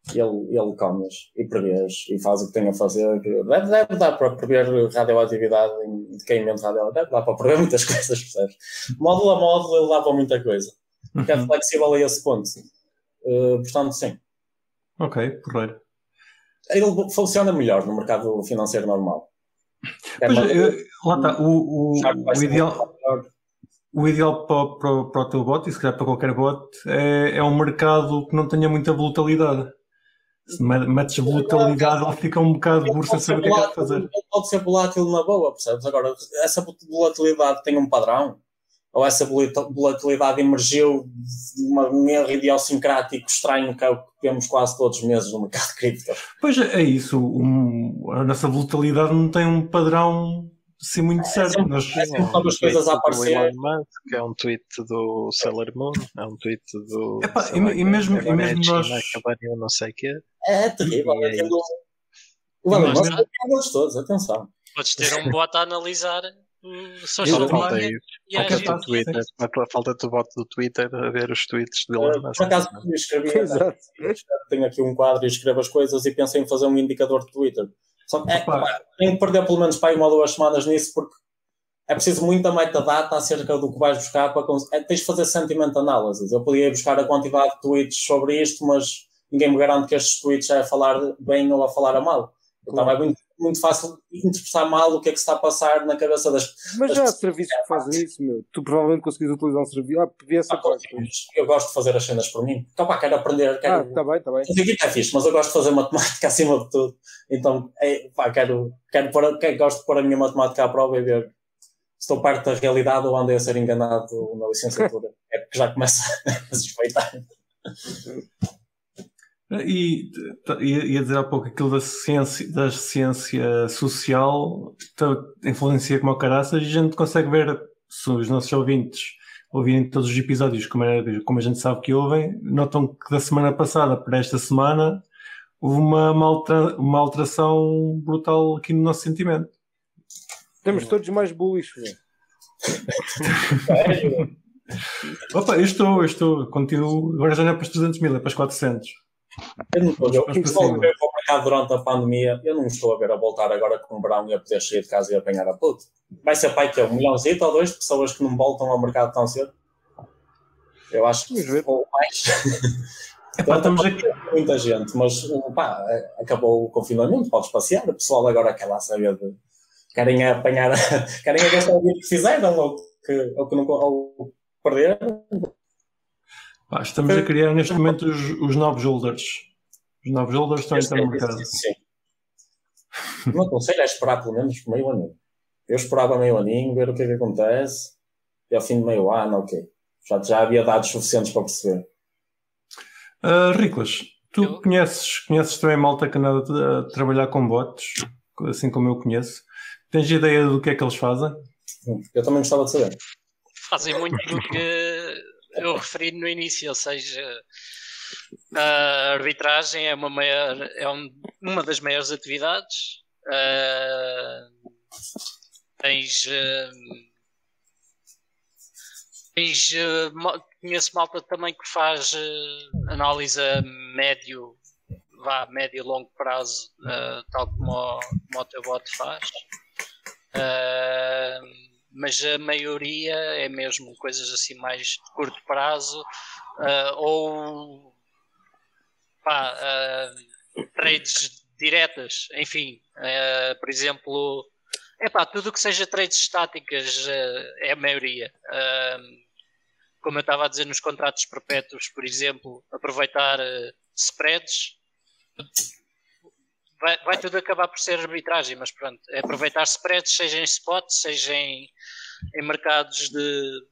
ele, ele comes e prevês e faz o que tem a fazer. Deve, deve dar para prever radioatividade, em decaimento radioativo, deve dar para prever muitas coisas, percebes? Módulo a módulo ele dava muita coisa. Porque é Uhum. flexível a esse ponto. Uh, portanto, sim. Ok, porreiro. Ele funciona melhor no mercado financeiro normal. É Pois, eu- lá está, o, o, o ideal, melhor. o ideal para, para, para o teu bot, e se calhar para qualquer bot, é, é um mercado que não tenha muita volatilidade. Metes volatilidade, ele fica um bocado burro sem saber o que é que há de volátil, fazer. ele pode ser volátil na boa, percebes? Agora, essa volatilidade tem um padrão, ou essa volatilidade emergiu de uma- um erro idiosincrático estranho que é o que temos quase todos os meses no mercado de cripto. Pois é, é isso. um- a nossa volatilidade não tem um padrão assim muito certo. sempre- Nós, é sempre novas coisas a aparecer. Elon Musk, é um tweet do Sailor Moon, é um tweet do. Epá, e lá, e mesmo- e mesmo é nós- não sei o quê. É terrível. É. O Elon é deles todos, atenção. Podes ter um bot a analisar o Só social falta media isso. e a Ok, agir. tá. Falta o Twitter, falta- falta-te o voto do Twitter a ver os tweets de Elon Musk. Por acaso, eu escrevi, Exato. tenho aqui um quadro e escrevo as coisas e pensei em fazer um indicador de Twitter. Só que é, tenho que perder pelo menos para aí uma ou duas semanas nisso porque é preciso muita metadata acerca do que vais buscar para cons- é, tens de fazer sentiment analysis. Eu podia ir buscar a quantidade de tweets sobre isto, mas ninguém me garante que estes tweets é a falar bem ou a falar a mal. Então é muito, muito fácil interpretar mal o que é que se está a passar na cabeça das Mas já há serviços que fazem isso, meu. Tu provavelmente conseguis utilizar um serviço. Ah, podia ser parte. Eu gosto de fazer as cenas por mim. Então, pá, quero aprender, quero, Ah, tá bem, tá bem. O que é fixe, mas eu gosto de fazer matemática acima de tudo. Então, é, pá, quero, quero pôr, quero, gosto de pôr a minha matemática à prova e ver estou parte da realidade ou andei a ser enganado na licenciatura. é porque já começa a suspeitar. E ia dizer há pouco aquilo da ciência, da ciência social influencia como o caraças e a gente consegue ver se os nossos ouvintes ouvirem todos os episódios como, é, como a gente sabe que ouvem, notam que da semana passada para esta semana houve uma, uma, altera, uma alteração brutal aqui no nosso sentimento. Estamos todos mais bullish. Opa, eu estou, eu estou, continuo, agora já não é para os 300 mil, é para os 400. Eu não estou a ver, o mercado durante a pandemia, eu não estou a ver a voltar agora com o verão e a poder sair de casa e apanhar a puto. Vai ser pai que é um milhãozinho ou dois de pessoas que não voltam ao mercado tão cedo. Eu acho que ou mais. Epá, estamos aqui. Muita gente, mas pá, acabou o confinamento, podes passear. O pessoal agora quer lá saber de. Querem apanhar, querem gastar o dinheiro que fizeram ou que, ou que não ou perderam. Pá, estamos a criar neste momento os, os novos holders. Os novos holders estão a entrar no mercado. Sim. O meu conselho é esperar pelo menos meio aninho. Eu esperava meio aninho, ver o que é que acontece, e ao fim de meio ano, ok. Já, já havia dados suficientes para perceber. Uh, Riclas, tu eu... conheces, conheces também malta que anda a trabalhar com bots, assim como eu conheço. Tens ideia do que é que eles fazem? Eu também gostava de saber. Fazem muito do que eu referi no início, ou seja, a arbitragem é uma, maior, é um, uma das maiores atividades. Uh, tens. Uh, tens uh, conheço malta também que faz análise a médio, vá, médio e longo prazo, tal como o, como o teu faz. Uh, mas a maioria é mesmo coisas assim mais de curto prazo ou pá, trades diretas, enfim, por exemplo, epá, tudo que seja trades estáticas é a maioria. Como eu estava a dizer nos contratos perpétuos, por exemplo, aproveitar uh, spreads, vai, vai, tudo acabar por ser arbitragem, mas pronto, é aproveitar spreads, seja em spot, seja em, em mercados de,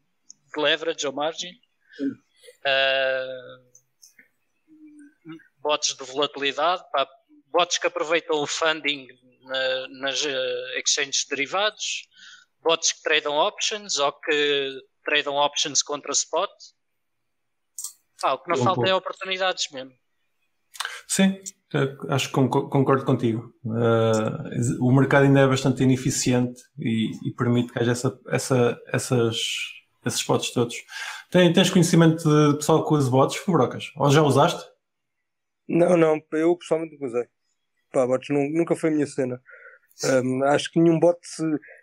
de leverage ou margem. Uh, bots de volatilidade, pá, bots que aproveitam o funding na, nas uh, exchanges de derivados, bots que tradam options ou que tradam options contra spot. Ah, o que não um falta pouco. é oportunidades mesmo. Sim, acho que concordo contigo. Uh, o mercado ainda é bastante ineficiente e, e permite que haja essa, essa, essas, esses bots todos. Tem, tens conhecimento de pessoal que usa bots, Fubrocas? Ou já usaste? Não, não, eu pessoalmente nunca usei. Pá, bots nunca foi a minha cena. Um, acho que nenhum bot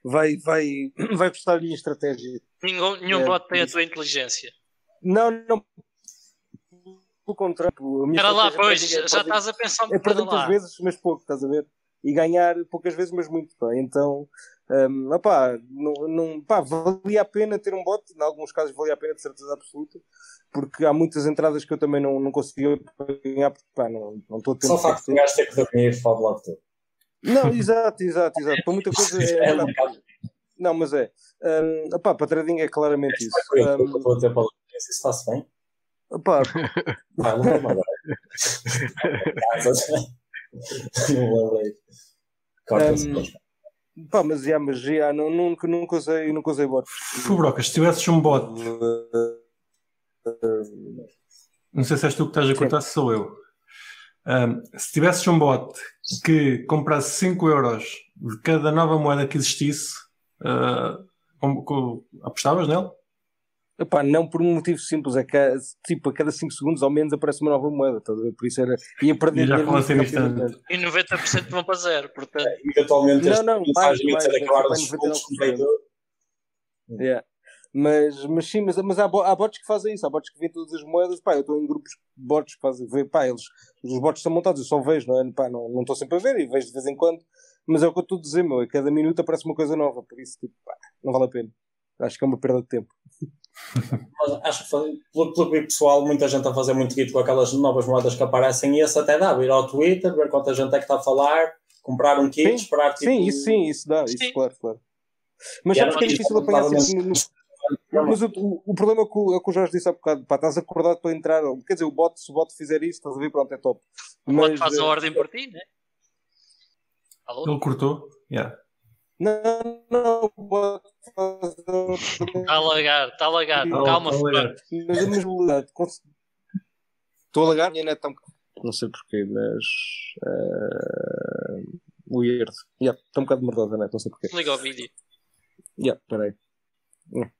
vai, vai, vai prestar a minha estratégia. Nenhum, nenhum é, bot tem a tua inteligência. Não, não. Pelo contrário. Espera lá, pois, é, já estás a pensar É perder muitas vezes, mas pouco, estás a ver? E ganhar poucas vezes, mas muito. Pá. Então, um, opá, não, não, pá, valia a pena ter um bot, em alguns casos valia a pena de certeza absoluta, porque há muitas entradas que eu também não, não conseguia ganhar, porque pá, não, não estou a ter. Só o facto de gajo ter que dormir, para o bloco todo. Não, exato, exato, exato. Para muita coisa é. é não, mas é. Um, opá, para trading é claramente isso. isso. Um, estou a dizer para se isso faz bem. Opá. Ah, não lembro agora. não lembrei. Corta-se. Um, pá, mas, yeah, mas yeah, não, nunca, nunca usei, nunca usei bot. Fubrocas, se tivesses um bot. Não sei se és tu que estás a contar, se sou eu. Um, se tivesses um bot que comprasse 5 euros de cada nova moeda que existisse, uh, com, com, apostavas nele? Epá, não por um motivo simples, é que tipo, a cada 5 segundos ao menos aparece uma nova moeda, tá por isso era. ia perder e já E 90% vão para zero, portanto. É, eventualmente, não, não, mais, mais, acabar os Yeah. Mas, mas sim, mas, mas há, há bots que fazem isso, há bots que veem todas as moedas, pá, eu estou em grupos de bots que fazem, vê, pá, eles, os bots estão montados, eu só vejo, não é? Pá, não estou sempre a ver e vejo de vez em quando, mas é o que eu estou a dizer, meu, a cada minuto aparece uma coisa nova, por isso, tipo, pá, não vale a pena. Acho que é uma perda de tempo. Acho que pelo, pelo pessoal, muita gente a fazer muito guito com aquelas novas moedas que aparecem e esse até dá, ir ao Twitter, ver quanta gente é que está a falar, comprar um kit, sim, esperar tipo... Sim, isso sim, isso dá, isso claro, claro. Mas sabes que é difícil apanhar provavelmente- sempre no, Mas o, o, o problema é que o, é que o Jorge disse há bocado, pá, estás acordado para entrar, quer dizer, o bot, se o bot fizer isso, estás a ver, pronto, é top. O bot faz a eh, ordem por ti, né? Alô? Ele cortou? Yeah. Não, não, o bot faz a ordem, Está a lagar, está a lagar. Tá Calma, Tá mas a mesma velocidade. cons- Estou a lagar, minha net está um bocado- Não sei porquê, mas. Uh, weird. Yeah, está um bocado merdada a net, não sei porquê. Liga o vídeo. Yeah, peraí. Yeah.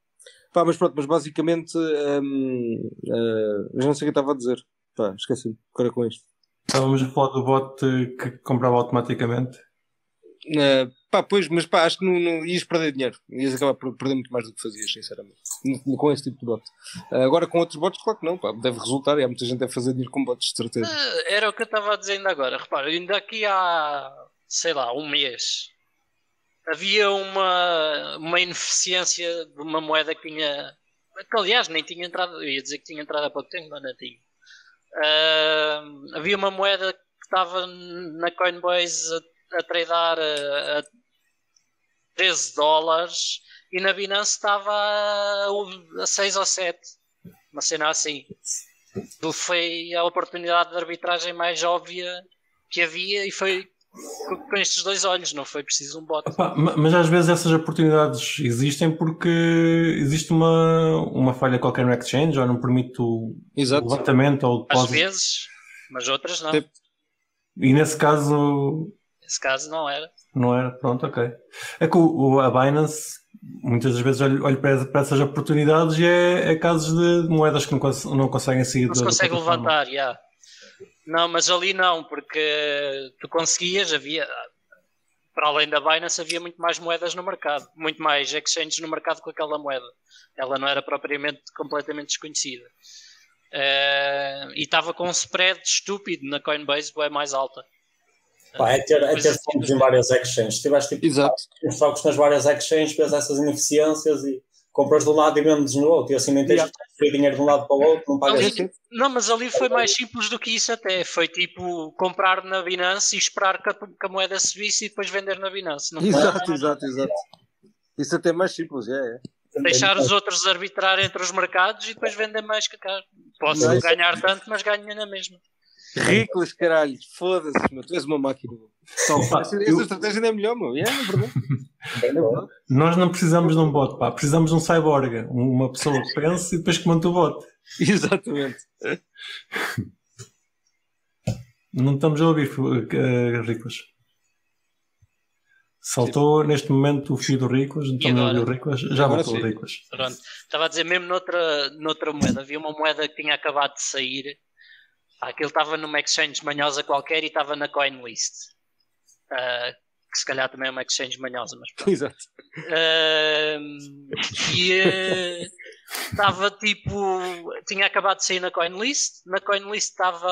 Pá, mas pronto, mas basicamente. Um, uh, já não sei o que estava a dizer. Pá, esqueci-me. Agora com isto. Estávamos a falar do bot que comprava automaticamente. Uh, pá, pois, mas pá, acho que não, não ias perder dinheiro. Ias acabar por perder muito mais do que fazias, sinceramente. Com esse tipo de bot. Uh, agora com outros bots, claro que não, pá, deve resultar. E há muita gente a fazer dinheiro com bots, de certeza. Ah, Era o que eu estava a dizer ainda agora. Repara, ainda aqui há, sei lá, um mês havia uma, uma ineficiência de uma moeda que tinha. Que, aliás, nem tinha entrado. Eu ia dizer que tinha entrado há pouco tempo, mas não tinha. Ah, havia uma moeda que estava na Coinbase a, a tradar a, a 13 dólares e na Binance estava a, a 6 ou 7. Uma cena assim. Foi a oportunidade de arbitragem mais óbvia que havia e foi com- estes dois olhos, não foi preciso um bot. Ma- mas às vezes essas oportunidades existem porque existe uma, uma falha qualquer no exchange ou não permite o Exato. levantamento ou o Às depósito. vezes, mas outras não. E nesse caso Nesse caso não era. não era. Pronto, ok. É que o, o- a Binance muitas das vezes olho, olho para, para essas oportunidades e é, é casos de moedas que não, cons- não conseguem sair Não se da- da consegue levantar, já. Não, mas ali não, porque tu conseguias, havia. Para além da Binance, havia muito mais moedas no mercado, muito mais exchanges no mercado com aquela moeda. Ela não era propriamente completamente desconhecida. Eh, e estava com um spread estúpido na Coinbase, é mais alta. Pá, é ter, é ter assim, fundos em várias exchanges. Se tiveres tipo, Exato. uns trocos nas várias exchanges, vês essas ineficiências e compras de um lado e vendes no outro. E assim nem tens Yeah. de transferir dinheiro de um lado para o outro, não pagas. Ali- Não, mas ali foi mais simples do que isso até. Foi tipo comprar na Binance e esperar que a, que a moeda subisse e depois vender na Binance. Não Exato, exato, exato. Isso até é mais simples, é. é. deixar os outros arbitrar entre os mercados e depois vender mais que cá. Posso Não, isso- ganhar tanto, mas ganho na mesma. Ricos, caralho. Foda-se, meu. Tu és uma máquina. Então, pá, Essa, eu- essa estratégia ainda é melhor, meu. É, é verdade. É verdade. nós não precisamos de um bot, pá. precisamos de um cyborg, uma pessoa que pense e depois que monta o bot. Exatamente. Não estamos a ouvir, uh, Ricos. Saltou neste momento o fio do Ricos, não estamos a ouvir o Ricos. Já voltou o sim. Ricos. Pronto. Estava a dizer, mesmo noutra, noutra moeda, havia uma moeda que tinha acabado de sair. Ah, Aquilo estava numa exchange manhosa qualquer e estava na CoinList. Ah, que se calhar também é uma exchange manhosa, mas pronto. Exato. Ahm, e eh, estava tipo. Tinha acabado de sair na CoinList. Na CoinList estava.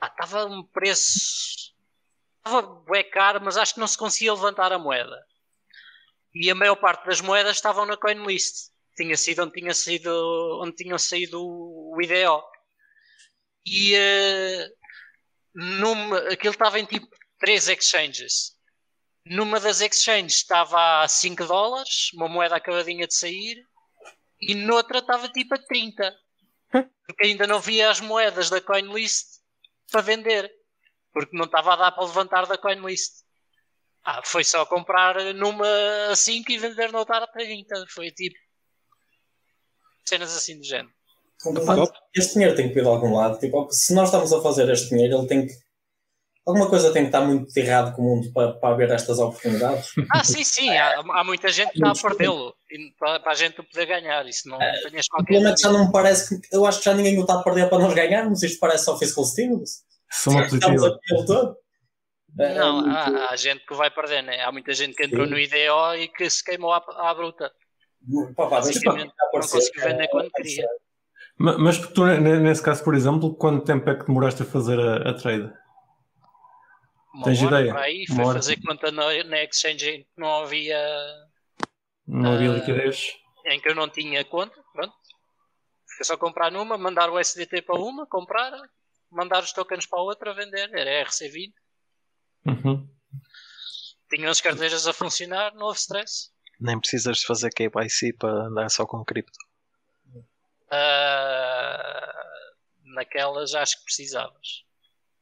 ah, Estava um preço. Estava bué caro, mas acho que não se conseguia levantar a moeda. E a maior parte das moedas estavam na CoinList. Tinha sido onde, tinha sido, onde tinham saído o o IDO. E eh, numa, aquilo estava em tipo 3 exchanges. Numa das exchanges estava a 5 dólares, uma moeda acabadinha de sair, e noutra estava tipo a 30. Porque ainda não via as moedas da CoinList para vender. Porque não estava a dar para levantar da CoinList. Ah, foi só comprar numa a 5 e vender noutra a 30. Foi tipo. Cenas assim do género. Então, Este dinheiro tem que vir de algum lado. Tipo, se nós estamos a fazer este dinheiro, ele tem que. Alguma coisa tem que estar muito de errado com o mundo para, para haver estas oportunidades. Ah, sim, sim. Há, há muita gente que está a perdê-lo. E Para, para a gente o poder ganhar. Isso não tenhas O qualquer problema é que já não me parece que. Eu acho que já ninguém o está a perder para nós ganharmos. Isto parece só fiscal stimulus. São Estamos aqui o todo. É, Não, muito- há, há gente que vai perder, né? Há muita gente que entrou Sim. no IDO e que se queimou à, à bruta. Pá, pá, deixa Basicamente, cá aparecer. não conseguiu vender quando queria. Ma- Mas tu, ne- nesse caso, por exemplo, quanto tempo é que demoraste a fazer a, a trade? Uma Tens hora ideia? para aí, Uma foi hora. fazer conta na, na exchange em que não havia. Não havia Ah. liquidez? em que eu não tinha conta. Pronto. Foi só comprar numa, mandar o SDT para uma, comprar, mandar os tokens para a outra, vender. Era RC20. Uhum. tinham as carteiras a funcionar, não houve stress. Nem precisas de fazer KYC para andar só com cripto. Uh, naquelas acho que precisavas.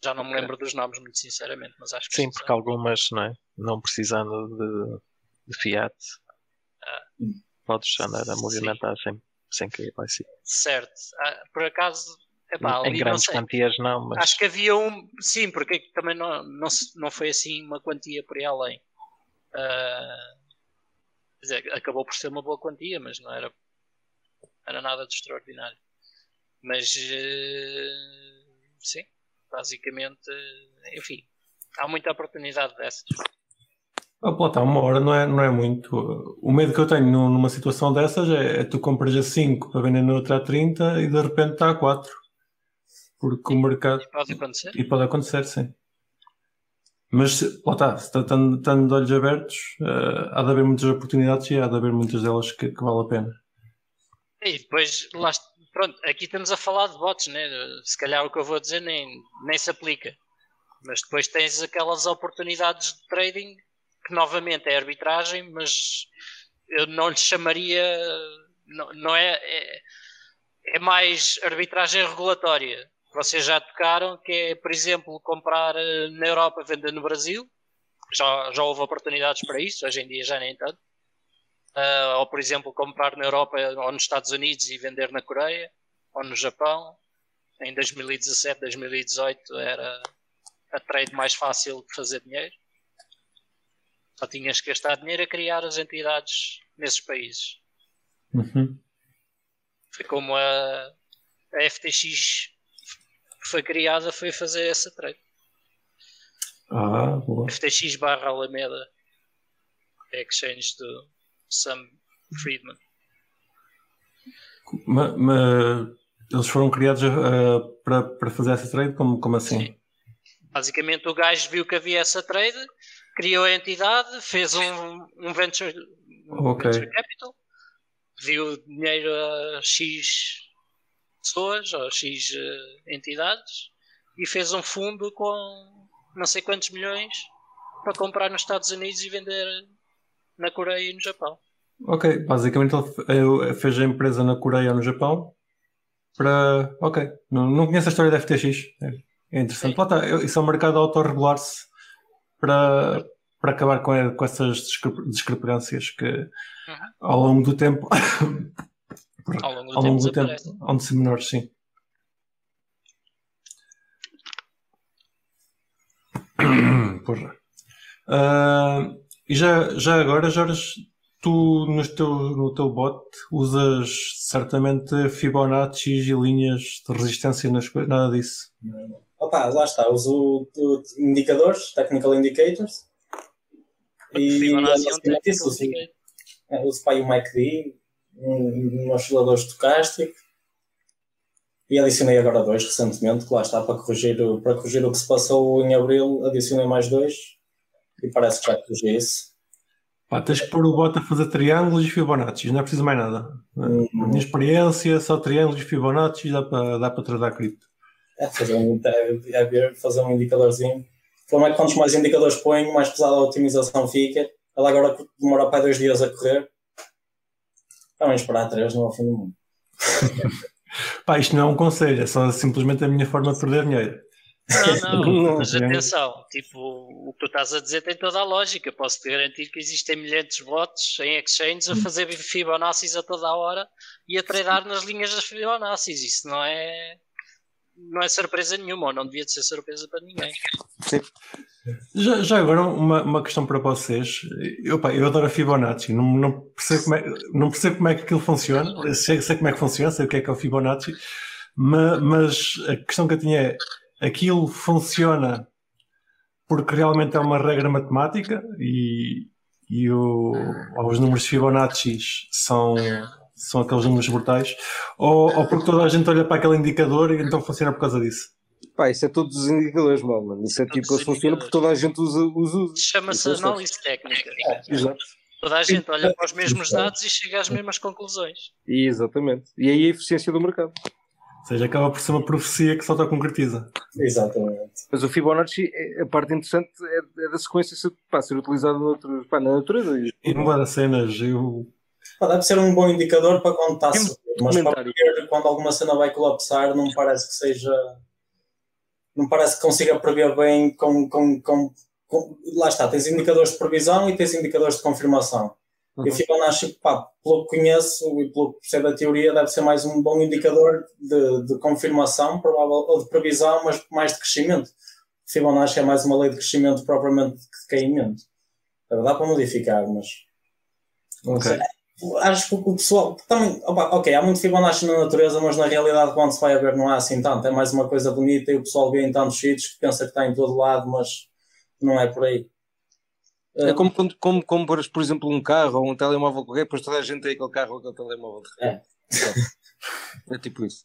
Já não me Ok. lembro dos nomes, muito sinceramente, mas acho que Sim, porque algumas, não é? Não precisando de, de fiat, podes andar a movimentar sem, sem KYC. Certo. Ah, por acaso, epá, em não grandes sei. quantias não, mas Acho que havia um. Sim, porque também não, não, não foi assim uma quantia por aí além. Ah, quer dizer, acabou por ser uma boa quantia, mas não era, era nada de extraordinário. Mas eh, sim, basicamente, enfim, há muita oportunidade dessas. Ah, pá, tá, uma hora não é, não é muito. O medo que eu tenho nu- numa situação dessas é, é tu compras a 5 para vender na outra a 30 e de repente está a 4. Porque o mercado. Pode acontecer. E pode acontecer, sim. Mas, lá está, estando estando de olhos abertos, eh, há de haver muitas oportunidades e há de haver muitas delas que, que vale a pena. E depois, lá, pronto, aqui estamos a falar de bots, né? Se calhar o que eu vou dizer nem, nem se aplica. Mas depois tens aquelas oportunidades de trading que novamente é arbitragem, mas eu não lhe chamaria, não, não é, é, é mais arbitragem regulatória. Vocês já tocaram, que é, por exemplo, comprar eh, na Europa, vender no Brasil. Já, já houve oportunidades para isso, hoje em dia já nem tanto. Ah, ou, por exemplo, comprar na Europa ou nos Estados Unidos e vender na Coreia ou no Japão. Em 2017, 2018 era a trade mais fácil de fazer dinheiro. Só tinhas que gastar dinheiro a criar as entidades nesses países. Uhum. Foi como a, a FTX foi criada, foi fazer essa trade. Ah, boa. FTX barra Alameda, a exchange do Sam Friedman. Ma- ma- eles foram criados eh, para, para fazer essa trade? Como, como assim? Sim. Basicamente, o gajo viu que havia essa trade, criou a entidade, fez um, um venture, um Ok. venture capital, pediu dinheiro a X pessoas ou X eh, entidades e fez um fundo com não sei quantos milhões para comprar nos Estados Unidos e vender na Coreia e no Japão. Ok, basicamente ele fe- ele fez a empresa na Coreia ou no Japão para. Ok, não, não conheço a história da FTX. É, é interessante. Sim. Lá está, isso é um mercado a autorregular-se para, para acabar com, a- com essas discre- discrepâncias que ao longo do tempo, Ao longo do ao tempo longo do tempo, desaparece. hão de ser menores, sim. Porra. Ah, e já, já agora, Jorge, tu no teu, no teu bot usas certamente Fibonacci e linhas de resistência nas coisas, nada disso. Opa, lá está, uso o- indicadores, technical indicators. E Fibonacci é um isso, uso, é, uso para aí o MACD, um, um oscilador estocástico. E adicionei agora dois recentemente, que lá está para corrigir, para corrigir o que se passou em abril, adicionei mais dois e parece que já corrigi isso. Pá, tens que pôr o bot a fazer triângulos e Fibonacci, não é preciso mais nada. Na minha experiência, só triângulos e Fibonacci dá para, dá para tratar cripto. É fazer um, é, é ver, fazer um indicadorzinho. O problema é que quantos mais indicadores ponho, mais pesada a otimização fica. Ela agora demora para dois dias a correr. Vamos esperar três, não é o fim do mundo. Pá, isto não é um conselho, é só simplesmente a minha forma de perder dinheiro. Não, não, mas atenção, tipo, o que tu estás a dizer tem toda a lógica. Posso-te garantir que existem milhares de bots em exchanges a fazer Fibonacci a toda a hora e a tradar nas linhas das Fibonacci. Isso não é, não é surpresa nenhuma, ou não devia de ser surpresa para ninguém. Já, já agora uma, uma questão para vocês. Eu, pá, eu adoro a Fibonacci, não, não, percebo como é, não percebo como é que aquilo funciona, sei, sei como é que funciona, sei o que é que é o Fibonacci, ma- mas, a questão que eu tinha é, aquilo funciona porque realmente é uma regra matemática e, e o, os números Fibonacci são, são aqueles números brutais, ou, ou porque toda a gente olha para aquele indicador e então funciona por causa disso. Pá, isso é todos os indicadores, mal, mano. Isso é Todos tipo, funciona porque toda a gente usa. usa. Chama-se é análise técnica. Exato. Toda a gente olha para os mesmos dados e chega às mesmas conclusões. Exatamente. E aí a eficiência do mercado. Ou seja, acaba por ser uma profecia que só está concretiza. Exatamente. Mas o Fibonacci, a parte interessante é, é da sequência ser, pá, ser utilizado noutro, pá, na natureza. E- não das cenas, eu. Pá, deve ser um bom indicador para quando está a Temos subir, mas para ver quando alguma cena vai colapsar, não me parece que seja. Não parece que consiga prever bem com, com, com, com- Lá está, tens indicadores de previsão e tens indicadores de confirmação. E o Uhum. Fibonacci, pá, pelo que conheço e pelo que percebo da teoria, deve ser mais um bom indicador de, de confirmação, provável, ou de previsão, mas mais de crescimento. O Fibonacci é mais uma lei de crescimento propriamente que de caimento. Dá para modificar, mas. Não Ok. sei. Acho que o pessoal também, opa, ok, há muito Fibonacci na natureza, mas na realidade, quando se vai a ver, não há assim tanto. É mais uma coisa bonita e o pessoal vê em tantos sítios que pensa que está em todo lado, mas não é por aí. É como quando como compras, por exemplo, um carro ou um telemóvel qualquer, depois toda a gente tem aquele carro ou aquele telemóvel. de repente. É tipo isso.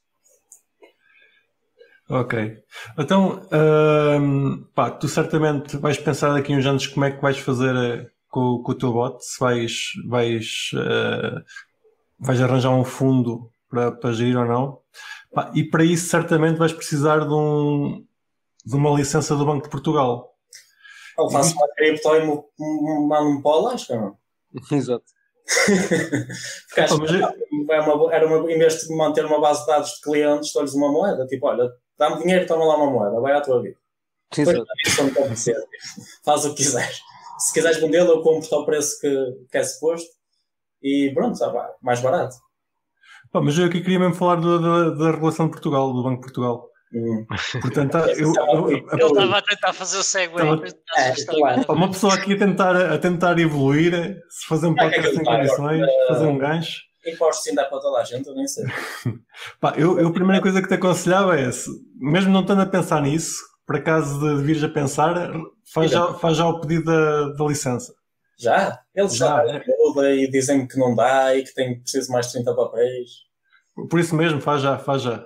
Ok. Então, hum, pá, tu certamente vais pensar daqui a uns anos como é que vais fazer eh, com, com o teu bot, se vais, vais, eh, vais arranjar um fundo para, para gerir ou não. Pá, e para isso certamente vais precisar de, um, de uma licença do Banco de Portugal. Eu faço uma cripto e mo- mo- mando-me para o Alasca, não? Exato. Porque acho que é uma, era uma, em vez de manter uma base de dados de clientes, dou-lhes uma moeda. Tipo, olha, dá-me dinheiro, toma lá uma moeda, vai à tua vida. Depois Exato. não pode ser. Faz o que quiseres. Se quiseres vendê-lo, eu compro-te ao preço que, que é suposto. E pronto, mais barato. Pá, mas eu aqui queria mesmo falar do- da, da regulação de Portugal, do Banco de Portugal. Hum. Portanto, tá, eu, eu- Ele estava a tentar fazer o segue É, uma pessoa aqui a tentar, a tentar evoluir, se fazer um É podcast aquilo em condições, agora, fazer um gancho. Impostos ainda é para toda a gente, eu nem sei. Pá, eu, eu a primeira coisa que te aconselhava é, se, mesmo não estando a pensar nisso, por acaso de, vires a pensar, faz já, faz já o pedido da, da licença. Já? Eles já, Já, é. muda e dizem que não dá e que tem preciso mais 30 papéis. Por isso mesmo, faz já, faz já.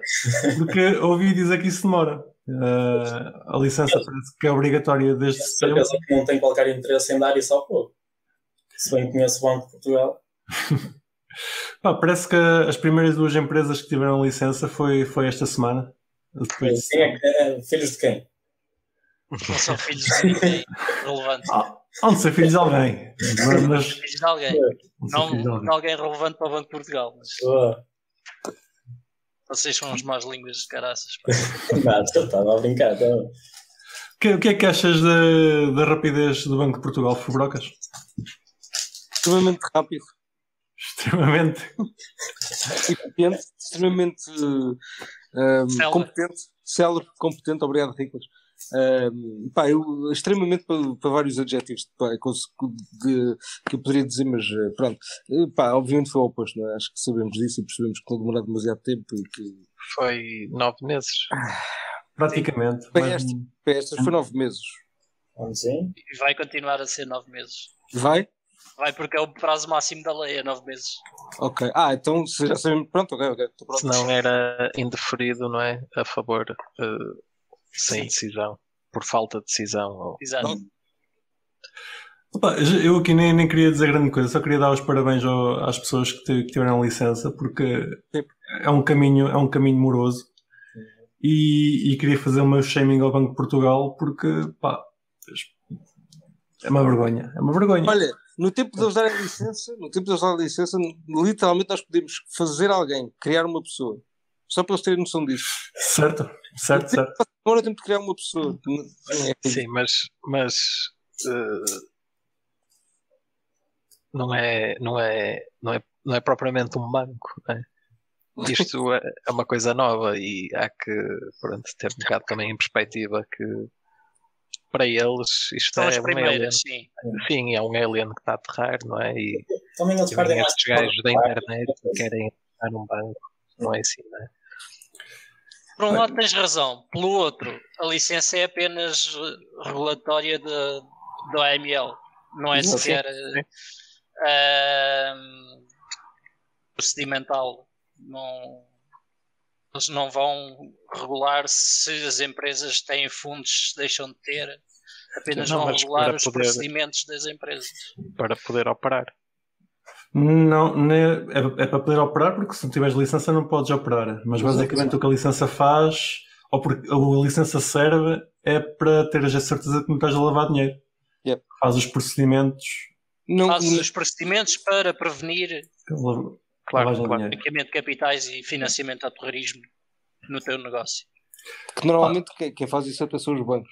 Porque ouvi dizer que isso demora. Eh, a licença parece que é obrigatória desde Tenho setembro. certeza que não tem qualquer interesse em dar isso ao povo. Se bem conheço o Banco de Portugal. Pá, parece que as primeiras duas empresas que tiveram licença foi, foi esta semana. Depois, Quem é que- é, filhos de quem? Não são filhos de ninguém relevante. Ah, hão de ser filhos de alguém. Mas, Filhos de alguém. ser Não filhos de alguém. relevante para o Banco de Portugal. Mas Ah, vocês são uns más línguas de caraças. Nada, estava a brincar. tá? O que, o que é que achas da, da rapidez do Banco de Portugal, Fubrocas? Extremamente rápido. Extremamente. eficiente, extremamente Célebre. competente, célebre, competente, obrigado, Riclas. Um, pá, eu, extremamente para, para vários adjetivos pá, que, eu, de- que eu poderia dizer, mas eh, pronto, Eh, pá, obviamente foi o oposto, não é? acho que sabemos disso e percebemos que não demorou demasiado tempo e que Foi nove meses. Praticamente. Bem, Mas- este- para estas foi nove meses. Vamos sim. E vai continuar a ser nove meses. Vai? Vai porque é o prazo máximo da lei, é nove meses. Ok. Ah, então se já sabemos. Pronto, ok, ok. Se não era indeferido, não é? A favor, eh, sem Sim. decisão. Por falta de decisão. Ou... Exato. Não. Opa, eu aqui nem, nem queria dizer grande coisa, só queria dar os parabéns ao- às pessoas que, te- que tiveram licença, porque é um caminho, é um caminho moroso. E, e queria fazer o meu shaming ao Banco de Portugal, porque pá, é uma vergonha. É uma vergonha. Olha, no tempo de eles darem licença, no tempo de eles darem licença, literalmente nós podemos fazer alguém, criar uma pessoa. Só para eles terem noção disso. Certo, certo, certo. Agora temos de criar uma pessoa. É- Sim, mas, mas eh, não, é, não, é, não, é, não é propriamente um banco. não é? Isto é é uma coisa nova e há que pronto, ter um bocado também em perspectiva que para eles isto São é um alien. sim. Sim, é um alien que está a aterrar, não é? E, Também eles e perdem estes gajos da internet que querem entrar num banco. Não é assim, não é? Por um lado tens razão, pelo outro, a licença é apenas eh, regulatória de, do AML, não é sequer ahm, procedimental. Não, eles não vão regular se as empresas têm fundos, deixam de ter, apenas Não, vão regular os poder- procedimentos das empresas. Para poder operar. Não, não é, é, é para poder operar, porque se não tiveres licença não podes operar. Mas basicamente o que a licença faz, ou porque a licença serve, é para teres a certeza que não estás a lavar dinheiro. Yep. Faz os procedimentos. Não, Faz os procedimentos para prevenir Claro, Claro, claro. capitais e financiamento ao terrorismo no teu negócio. que normalmente quem, quem faz isso até são os bancos.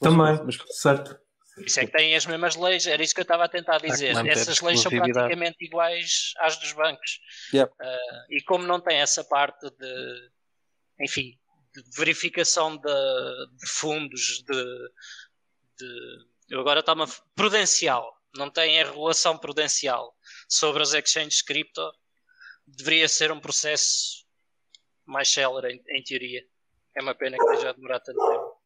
Também, Mas, certo. Por isso é que têm as mesmas leis, era isso que eu estava a tentar dizer. Essas leis são praticamente iguais às dos bancos. Yep. Ah, e como não tem essa parte de, enfim, de verificação de, de fundos, de, de- eu agora está uma prudencial, não tem a regulação prudencial sobre as exchanges cripto, deveria ser um processo mais célere em, em teoria. É uma pena que esteja a demorar tanto tempo.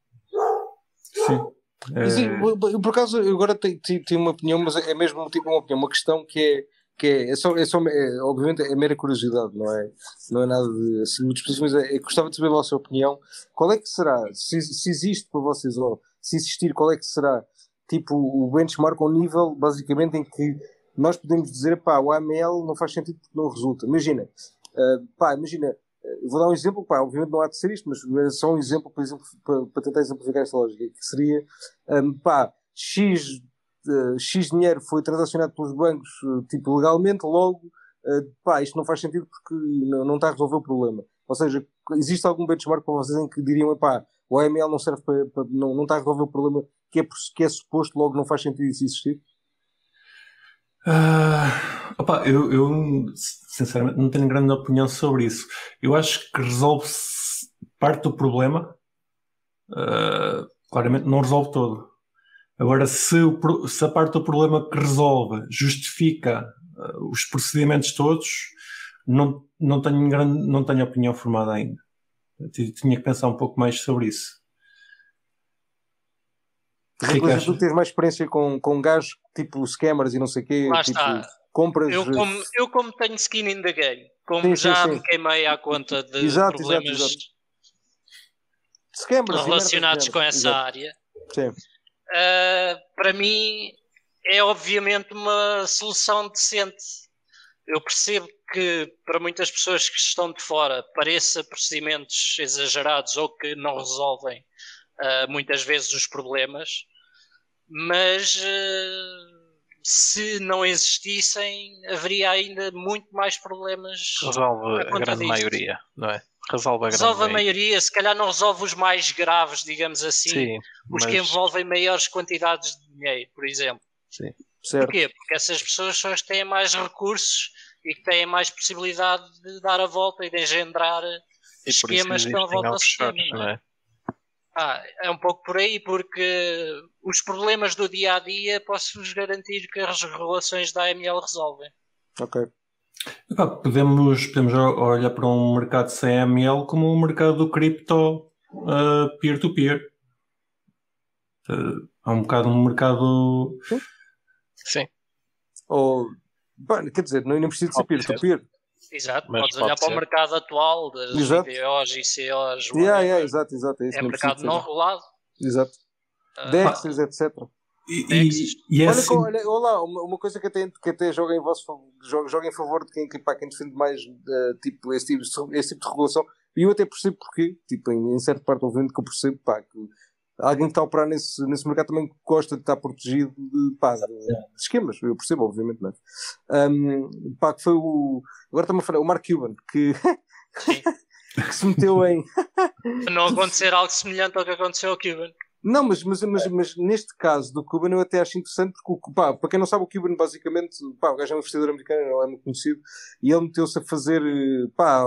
Sim. É, eu, eu, por acaso, eu agora tenho, tenho- uma opinião, mas é mesmo tipo uma opinião, uma questão que é, que é, é só, é só é, obviamente, é mera curiosidade, não é, não é nada de, assim, muito específico, mas é, eu gostava de saber a vossa opinião. Qual é que será, se, se existe para vocês, ou se existir, qual é que será, tipo, o benchmark ao nível, basicamente, em que nós podemos dizer, pá, o AML não faz sentido porque não resulta. Imagina, ah, pá, imagina, vou dar um exemplo, pá, obviamente não há de ser isto, mas é só um exemplo, por exemplo, para, para tentar exemplificar esta lógica, que seria, um, pá, X, eh, X dinheiro foi transacionado pelos bancos, eh, tipo, legalmente, logo, eh, pá, isto não faz sentido porque não, não está a resolver o problema. Ou seja, existe algum benchmark para vocês em que diriam, pá, o AML não serve para, para- não, não está a resolver o problema que é, que é suposto, logo não faz sentido isso existir? Ah, opa, eu, eu, sinceramente não tenho grande opinião sobre isso. Eu acho que resolve-se parte do problema, ah, claramente não resolve todo. Agora, se, o se a parte do problema que resolve justifica ah, os procedimentos todos, não, não, tenho grande, não tenho opinião formada ainda. Tinha que pensar um pouco mais sobre isso. Que é Inclusive, tu tens mais experiência com, com gajos tipo scammers e não sei o quê, Lá tipo, está. compras. Eu como, eu como tenho skin in the game, como Sim, já sim. me queimei à conta de Exato, problemas exato, scammers e relacionados com essa área, Exato. Sim. Uh, para mim é obviamente uma solução decente. Eu percebo que para muitas pessoas que estão de fora pareça procedimentos exagerados ou que não resolvem uh, muitas vezes os problemas, mas uh, se não existissem haveria ainda muito mais problemas. Resolve a conta grande disto. maioria, não é? Resolve a Resolve a maioria, se calhar não resolve os mais graves, digamos assim, Sim, os mas que envolvem maiores quantidades de dinheiro, por exemplo. sim. Certo. Porquê? Porque essas pessoas são as que têm mais recursos e que têm mais possibilidade de dar a volta e de engendrar E esquemas que estão à volta do sistema. não Não é? É? Ah, é um pouco por aí, porque os problemas do dia a dia posso-vos garantir que as regulações da AML resolvem. Ok. Epá, podemos, podemos olhar para um mercado CML como um mercado do cripto uh, peer-to-peer. Uh, há um bocado um mercado. Sim, Ou, quer dizer, não, não precisa de ser. peer-to-peer. Exato, Mas podes pode olhar para o mercado atual das Exato. IDOs, ICOs, Yeah, yeah, exato, exato. É, isso, é mercado não regulado. Exato. Ah, Dexes, etc. E, Dexes. e, e é Olha, assim, olha, olá, uma, uma coisa que até, que até joga em vosso favor- joga, joga em favor de quem, que, pá, quem defende mais eh, tipo, esse, tipo, de- esse tipo de regulação. E eu até percebo porquê, tipo, em, em certa parte, obviamente, que eu percebo pá, que alguém que está a operar nesse, nesse mercado também gosta de estar protegido de, pá, de, de esquemas. Eu percebo, obviamente, não é? Um, pá, que foi o. Agora estamos a falar, o Mark Cuban, que, que se meteu em. Para não acontecer algo semelhante ao que aconteceu ao Cuban. Não, mas, mas, mas, mas neste caso do Cuban eu até acho interessante porque, pá, para quem não sabe, o Cuban basicamente, pá, o gajo é um investidor americano, ele é muito conhecido, e ele meteu-se a fazer, pá,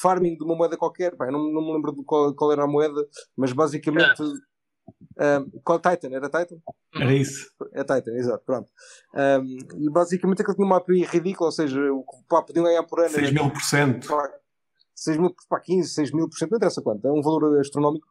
farming de uma moeda qualquer, pá, eu não, não me lembro de qual, qual era a moeda, mas basicamente, ah, qual Titan, era Titan? era isso. É Titan, exato, pronto. Ah, e basicamente aquilo tinha uma API ridícula, ou seja, o que pá, podiam ganhar por ano 6 mil por cento. pá, 6 mil, pá, 15, 6 mil por cento, não interessa quanto, é um valor astronómico.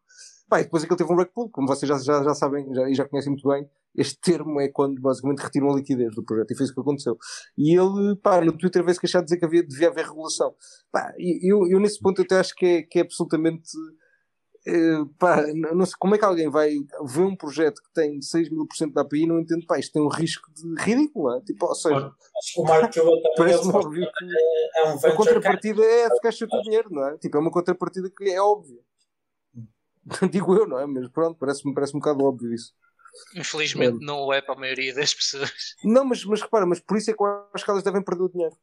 Pá, e depois aquilo teve um rug pull, como vocês já, já, já sabem já, e já conhecem muito bem, este termo é quando basicamente retiram a liquidez do projeto, e foi isso que aconteceu. E ele, pá, no Twitter veio-se queixar de dizer que havia, devia haver regulação. Pá, e eu, eu nesse ponto até acho que é, que é absolutamente Uh, pá, não sei, como é que alguém vai ver um projeto que tem 6 mil por cento da API e não entende, pá, isto tem um risco de ridículo, é? tipo, ou seja, parece óbvio que é, é um a contrapartida é ficar cheio de dinheiro, não é? Tipo, é uma contrapartida que é óbvia. Digo eu, não é? Mas pronto, parece-me parece um bocado óbvio isso. Infelizmente é. não é para a maioria das pessoas. Não, mas, mas repara, mas por isso é que eu acho que elas devem perder o dinheiro.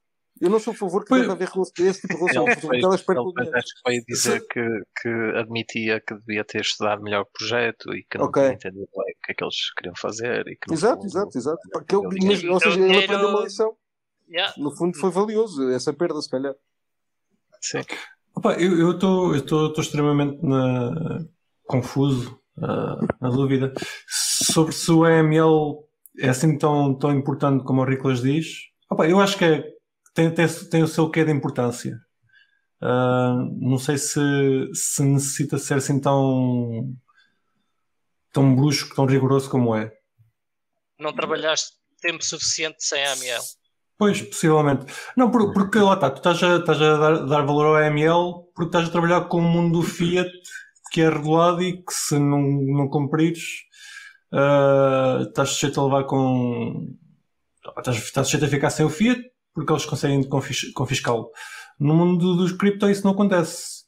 Eu não sou a favor que deve haver esse tipo de relação, ele foi, o dinheiro. Acho que foi dizer que, que admitia que devia ter estudado melhor o projeto e que não okay. entendia o que é que eles queriam fazer. E que exato, exato, exato. Que eu, mas, ou seja, ele aprendeu uma lição. Yeah. No fundo foi valioso essa perda, se calhar. Sim. Opa, eu estou extremamente na... confuso, uh, na dúvida, sobre se o EML é assim tão, tão importante como o Riclas diz. Opa, eu acho que é, tem, tem, tem o seu quê de importância. Uh, não sei se, se necessita ser assim tão, tão brusco, tão rigoroso como é. Não trabalhaste tempo suficiente sem AML. Pois, possivelmente. Não, porque lá está, tu estás a, estás a dar, dar, valor ao AML porque estás a trabalhar com o mundo do Fiat que é regulado e que se não, não cumprires uh, estás sujeito a levar com. Estás, estás sujeito a ficar sem o Fiat porque eles conseguem confis, confiscá-lo. No mundo dos cripto isso não acontece.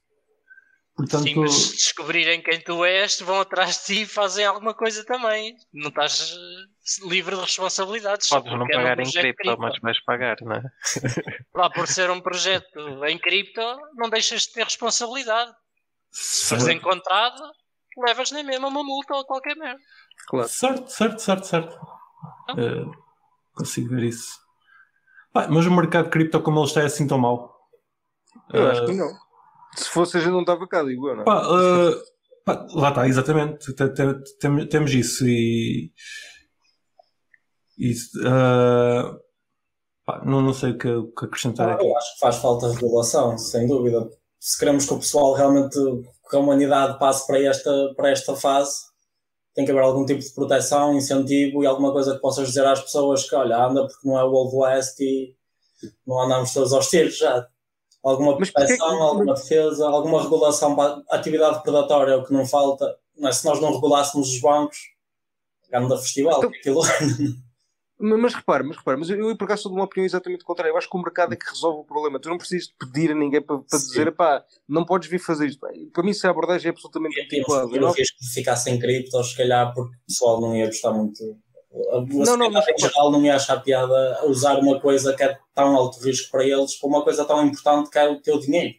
Portanto... Sim, mas se descobrirem quem tu és, vão atrás de ti e fazem alguma coisa também. Não estás eh, livre de responsabilidades. Podes não pagar um em cripto, cripto, mas vais pagar, não é? Lá por ser um projeto em cripto, não deixas de ter responsabilidade. Se fores encontrado, levas nem mesmo uma multa ou qualquer merda. Claro. Certo, certo, certo, certo. Uh, consigo ver isso. Mas o mercado de cripto, como ele está, é assim tão mau? Eu uh, acho que não. Se fosse, a gente não estava cá, digo eu, não. Pá, uh, pá, lá está, exatamente. Tem, temos isso e. e pá, não, não sei o que, o que acrescentar ah, aqui. Eu acho que faz falta de regulação, sem dúvida. Se queremos que o pessoal realmente, que a humanidade passe para esta, para esta fase, tem que haver algum tipo de proteção, incentivo e alguma coisa que possas dizer às pessoas que, olha, anda porque não é o Old West e não andamos todos aos tiros já. Alguma proteção, alguma defesa, alguma regulação para a atividade predatória o que não falta. Não é? Se nós não regulássemos os bancos, anda festival, então, aquilo. Mas repare, mas repare, mas eu, eu por acaso sou de uma opinião exatamente contrária. Eu acho que o mercado é que resolve o problema. Tu não precisas pedir a ninguém para, para dizer, pá, não podes vir fazer isto. Para mim, se a abordagem é absolutamente adequada. Eu não risco de ficar sem criptos, se calhar, porque o pessoal não ia gostar muito. Não, não, mas, em geral não ia achar piada usar uma coisa que é tão alto risco para eles para uma coisa tão importante que é o teu dinheiro.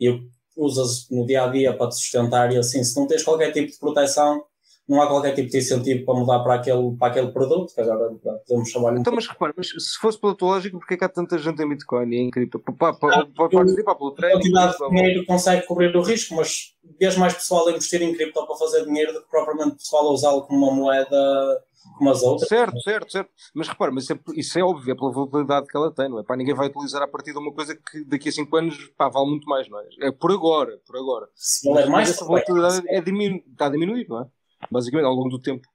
E usas no dia a dia para te sustentar e assim, se não tens qualquer tipo de proteção, não há qualquer tipo de incentivo para mudar para aquele, para aquele produto, que agora podemos chamar Então, mas repara, mas se fosse pela tua lógica, porque é que há tanta gente em Bitcoin e em cripto? Para, para, para, participar pelo treino? A quantidade de dinheiro consegue cobrir o risco, mas vês mais pessoal a investir em cripto para fazer dinheiro do que propriamente pessoal a usá-lo como uma moeda como as outras. Certo, certo, certo. Mas repara, mas isso é, isso é óbvio, é pela volatilidade que ela tem, não é? Pá, ninguém vai utilizar a partir de uma coisa que daqui a 5 anos pá, vale muito mais, não é? É por agora, por agora. Se valer mais, essa volatilidade é diminu está a diminuir, não é? Basicamente, ao longo do tempo.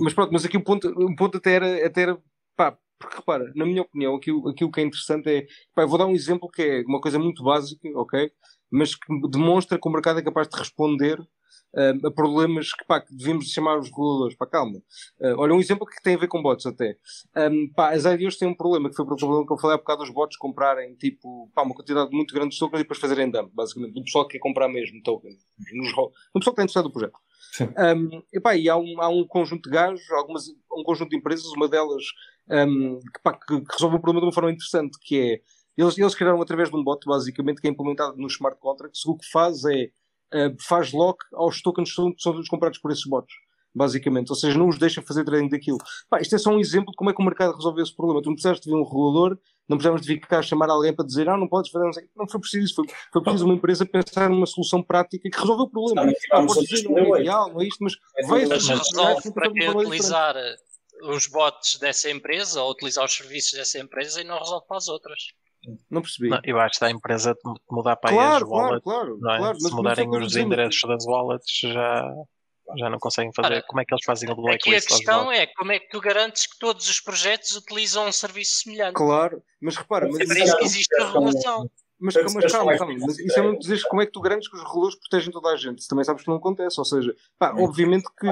Mas pronto, mas aqui o ponto, um ponto até era, até era pá, porque repara, na minha opinião, aquilo, aquilo que é interessante é, pá, eu vou dar um exemplo que é uma coisa muito básica, ok? Mas que demonstra que o mercado é capaz de responder uh, a problemas que, pá, que devemos chamar os reguladores. Pá, calma. Uh, olha, um exemplo que tem a ver com bots até. Um, pá, as IDOs têm um problema, que foi o problema que eu falei há bocado dos bots comprarem, tipo, pá, uma quantidade muito grande de tokens e depois fazerem dump, basicamente. Do pessoal que quer comprar mesmo token. Nos, do pessoal que está interessado no projeto. Um, e há um, há um conjunto de gajos, algumas, um conjunto de empresas, uma delas um, que, pá, que, resolve o problema de uma forma interessante, que é eles, eles criaram através de um bot, basicamente, que é implementado nos smart contracts, o que faz é uh, faz lock aos tokens que são, são comprados por esses bots basicamente, ou seja, não os deixa fazer trading daquilo. Pá, isto é só um exemplo de como é que o mercado resolveu esse problema. Tu não precisaste de ver um regulador, não precisamos de vir cá chamar alguém para dizer, ah, não podes fazer, não sei. Não foi preciso isso, foi, foi preciso uma empresa pensar numa solução prática que resolveu o problema. Não, podes dizer, não é ideal, não é isto, mas vai mas resolve para que utilizar diferente. os bots dessa empresa ou utilizar os serviços dessa empresa e não resolve para as outras. Não percebi. Não, eu acho que a empresa mudar para claro, aí as wallets. Claro, claro, é? claro. Se mudarem os endereços das wallets já já não conseguem fazer. Ora, como é que eles fazem o blacklist? Aqui a questão é como é que tu garantes que todos os projetos utilizam um serviço semelhante? Claro, mas repara, mas é para isso que existe a regulação. Mas, mas calma, calma, mas isso é muito dizer como é que tu garantes que os reguladores protegem toda a gente. Isso também sabes que não acontece. Ou seja, pá, obviamente que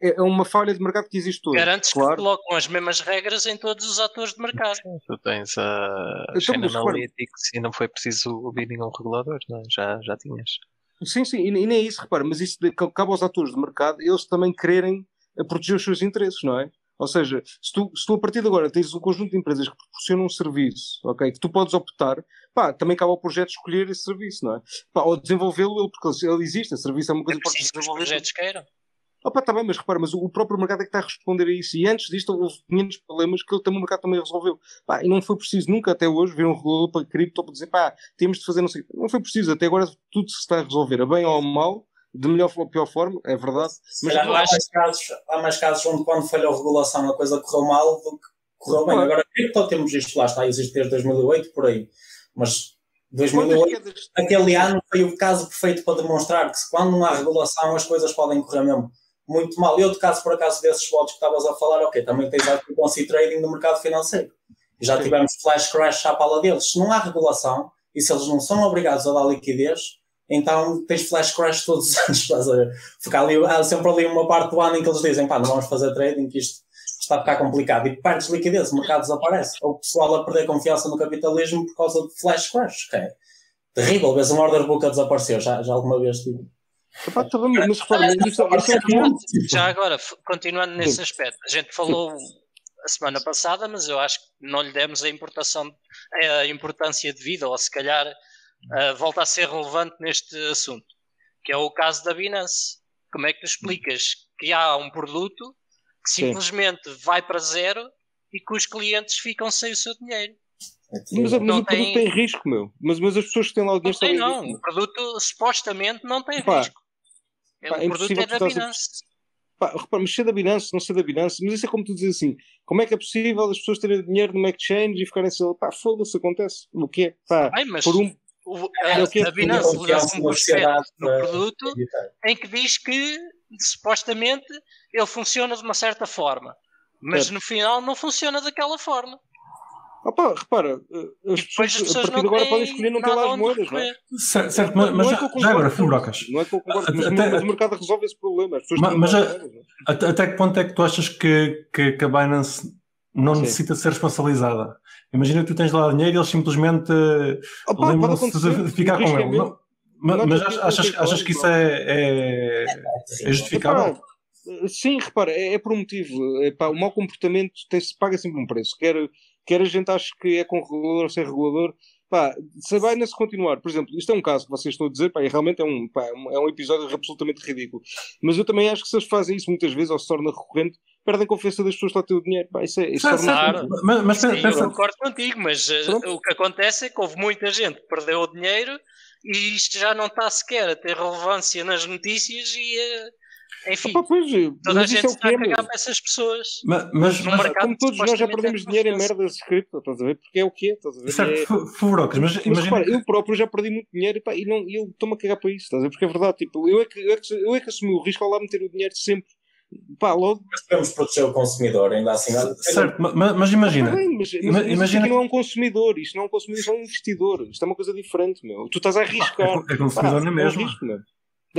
é, é uma falha de mercado que existe hoje. Garantes claro. que colocam as mesmas regras em todos os atores de mercado. Tu tens a então, Analytics e não foi preciso ouvir nenhum regulador, não? É? Já, já tinhas. Sim, sim, e, nem é isso, repara, mas isso cabe aos atores de mercado eles também quererem proteger os seus interesses, não é? Ou seja, se tu, se tu a partir de agora tens um conjunto de empresas que proporcionam um serviço, ok, que tu podes optar, pá, também cabe ao projeto escolher esse serviço, não é? Pá, ou desenvolvê-lo, porque ele existe, o serviço é uma coisa é que podes desenvolver. Os projetos queiram. Ah, pá, tá bem, mas repara, mas o próprio mercado é que está a responder a isso. E antes disto houve 500 problemas que ele, também, o mercado também resolveu. Pá, e não foi preciso nunca até hoje ver um regulador para cripto para dizer, pá, temos de fazer não sei. Não foi preciso. Até agora tudo se está a resolver, a bem ou a mal, de melhor ou pior forma, é verdade. Mas há, mais casos, há mais casos onde quando falhou a regulação a coisa correu mal do que correu bem. Agora, cripto temos isto lá está, existe desde 2008 por aí. Mas 2008, aquele ano foi o caso perfeito para demonstrar que quando não há regulação as coisas podem correr mesmo muito mal. E outro caso, por acaso, desses votos que estavas a falar, ok, também tens a occupancy trading no mercado financeiro. Já tivemos flash crash à pala deles. Se não há regulação e se eles não são obrigados a dar liquidez, então tens flash crash todos os anos, estás a ver? Ficar ali, há sempre ali uma parte do ano em que eles dizem, pá, não vamos fazer trading, que isto está a ficar complicado. E perdes liquidez, o mercado desaparece. Ou o pessoal a perder confiança no capitalismo por causa de flash crash, que é terrível. Vês um order book a desaparecer, já, já alguma vez tive. Epá, tá bem, mas repara, isso, isso é Já agora, continuando nesse aspecto, a gente falou a semana passada, mas eu acho que não lhe demos a, importação, a importância devida, ou se calhar uh, volta a ser relevante neste assunto, que é o caso da Binance. Como é que tu explicas que há um produto que simplesmente Sim. vai para zero e que os clientes ficam sem o seu dinheiro? Mas, mas o tem... produto tem risco, meu. Mas, mas as pessoas que têm lá o dinheiro não tem, não. Risco. O produto supostamente não tem pá, risco. Pá, o é produto é da Binance. A... Pá, repara, mas ser da Binance, não ser da Binance, mas isso é como tu dizes assim: como é que é possível as pessoas terem dinheiro no exchange e ficarem assim, pá, foda-se, acontece. O que é? Pá, Ai, mas... por um, o, a, é a Binance lança um prospecto no produto em que diz que supostamente ele funciona de uma certa forma, mas é. no final não funciona daquela forma. Opa, repara, eh, as pessoas, as pessoas a partir de agora podem escolher não ter lá as moedas, não é? Certo, certo mas, mas já, já agora, Fubrocas. Não é que eu concordo, mas, até, mas o mercado resolve esse problema. As mas, mas a, moedas, é? até, que ponto é que tu achas que, que, que a Binance não Sim. necessita ser responsabilizada? Imagina que tu tens lá dinheiro e eles simplesmente lembram-se de ficar com é ele. Não, mas, mas achas, achas que isso é, é, é justificável? Sim, repara, é, é por um motivo. É, pá, o mau comportamento tem, paga sempre um preço. Quer, quer a gente acha que é com regulador ou sem regulador. Pá, se a Binance continuar, por exemplo, isto é um caso que vocês estão a dizer, pá, e realmente é um, pá, é um episódio absolutamente ridículo. Mas eu também acho que se eles fazem isso muitas vezes ou se torna recorrente, perdem confiança das pessoas que lá têm o dinheiro. Pá, isso é, isso claro, claro. Mas, mas Sim, pensa... eu concordo contigo, mas eh, Pronto. o que acontece é que houve muita gente que perdeu o dinheiro e isto já não está sequer a ter relevância nas notícias e uh, enfim, Opa, pois, toda a gente é está a cagar para essas pessoas. Mas, mas, mas como todos nós já perdemos dinheiro em merdas de cripto, estás a ver? Porque é o que é, estás a ver? Certo, é... Fubrocas, mas, mas imagina... repara, eu próprio já perdi muito dinheiro e, pá, e não, eu estou-me a cagar para isso, estás a ver? Porque é verdade, tipo, eu é que, eu é que, eu é que assumi o risco ao lá meter o dinheiro sempre. Pá, logo... Mas devemos proteger o consumidor, ainda assim. Certo, mas, mas imagina. Bem, mas, mas, imagina que não é um consumidor, isto não é um consumidor, isto é um investidor. Isto é uma coisa diferente, meu. Tu estás a arriscar. É, é consumidor mesma. É um risco, meu.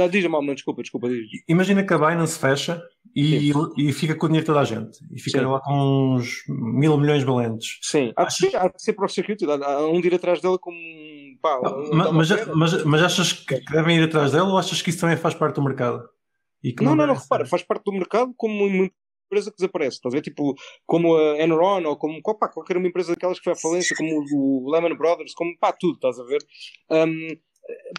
Diz mal, não, desculpa, desculpa. Diz. Imagina que a Binance fecha e, e fica com o dinheiro de toda a gente. E fica Sim. lá com uns mil milhões de valentes. Sim, há de ser, há de ser prosecuted. Há um ir atrás dela como. Pá, mas, mas, mas, mas, achas que devem ir atrás dela ou achas que isso também faz parte do mercado? não, não, não, repara, faz parte do mercado como uma empresa que desaparece. Estás a ver? Tipo, como a Enron ou como pá, qualquer uma empresa daquelas que foi à falência, como o Lehman Brothers, como pá, tudo, estás a ver? Um,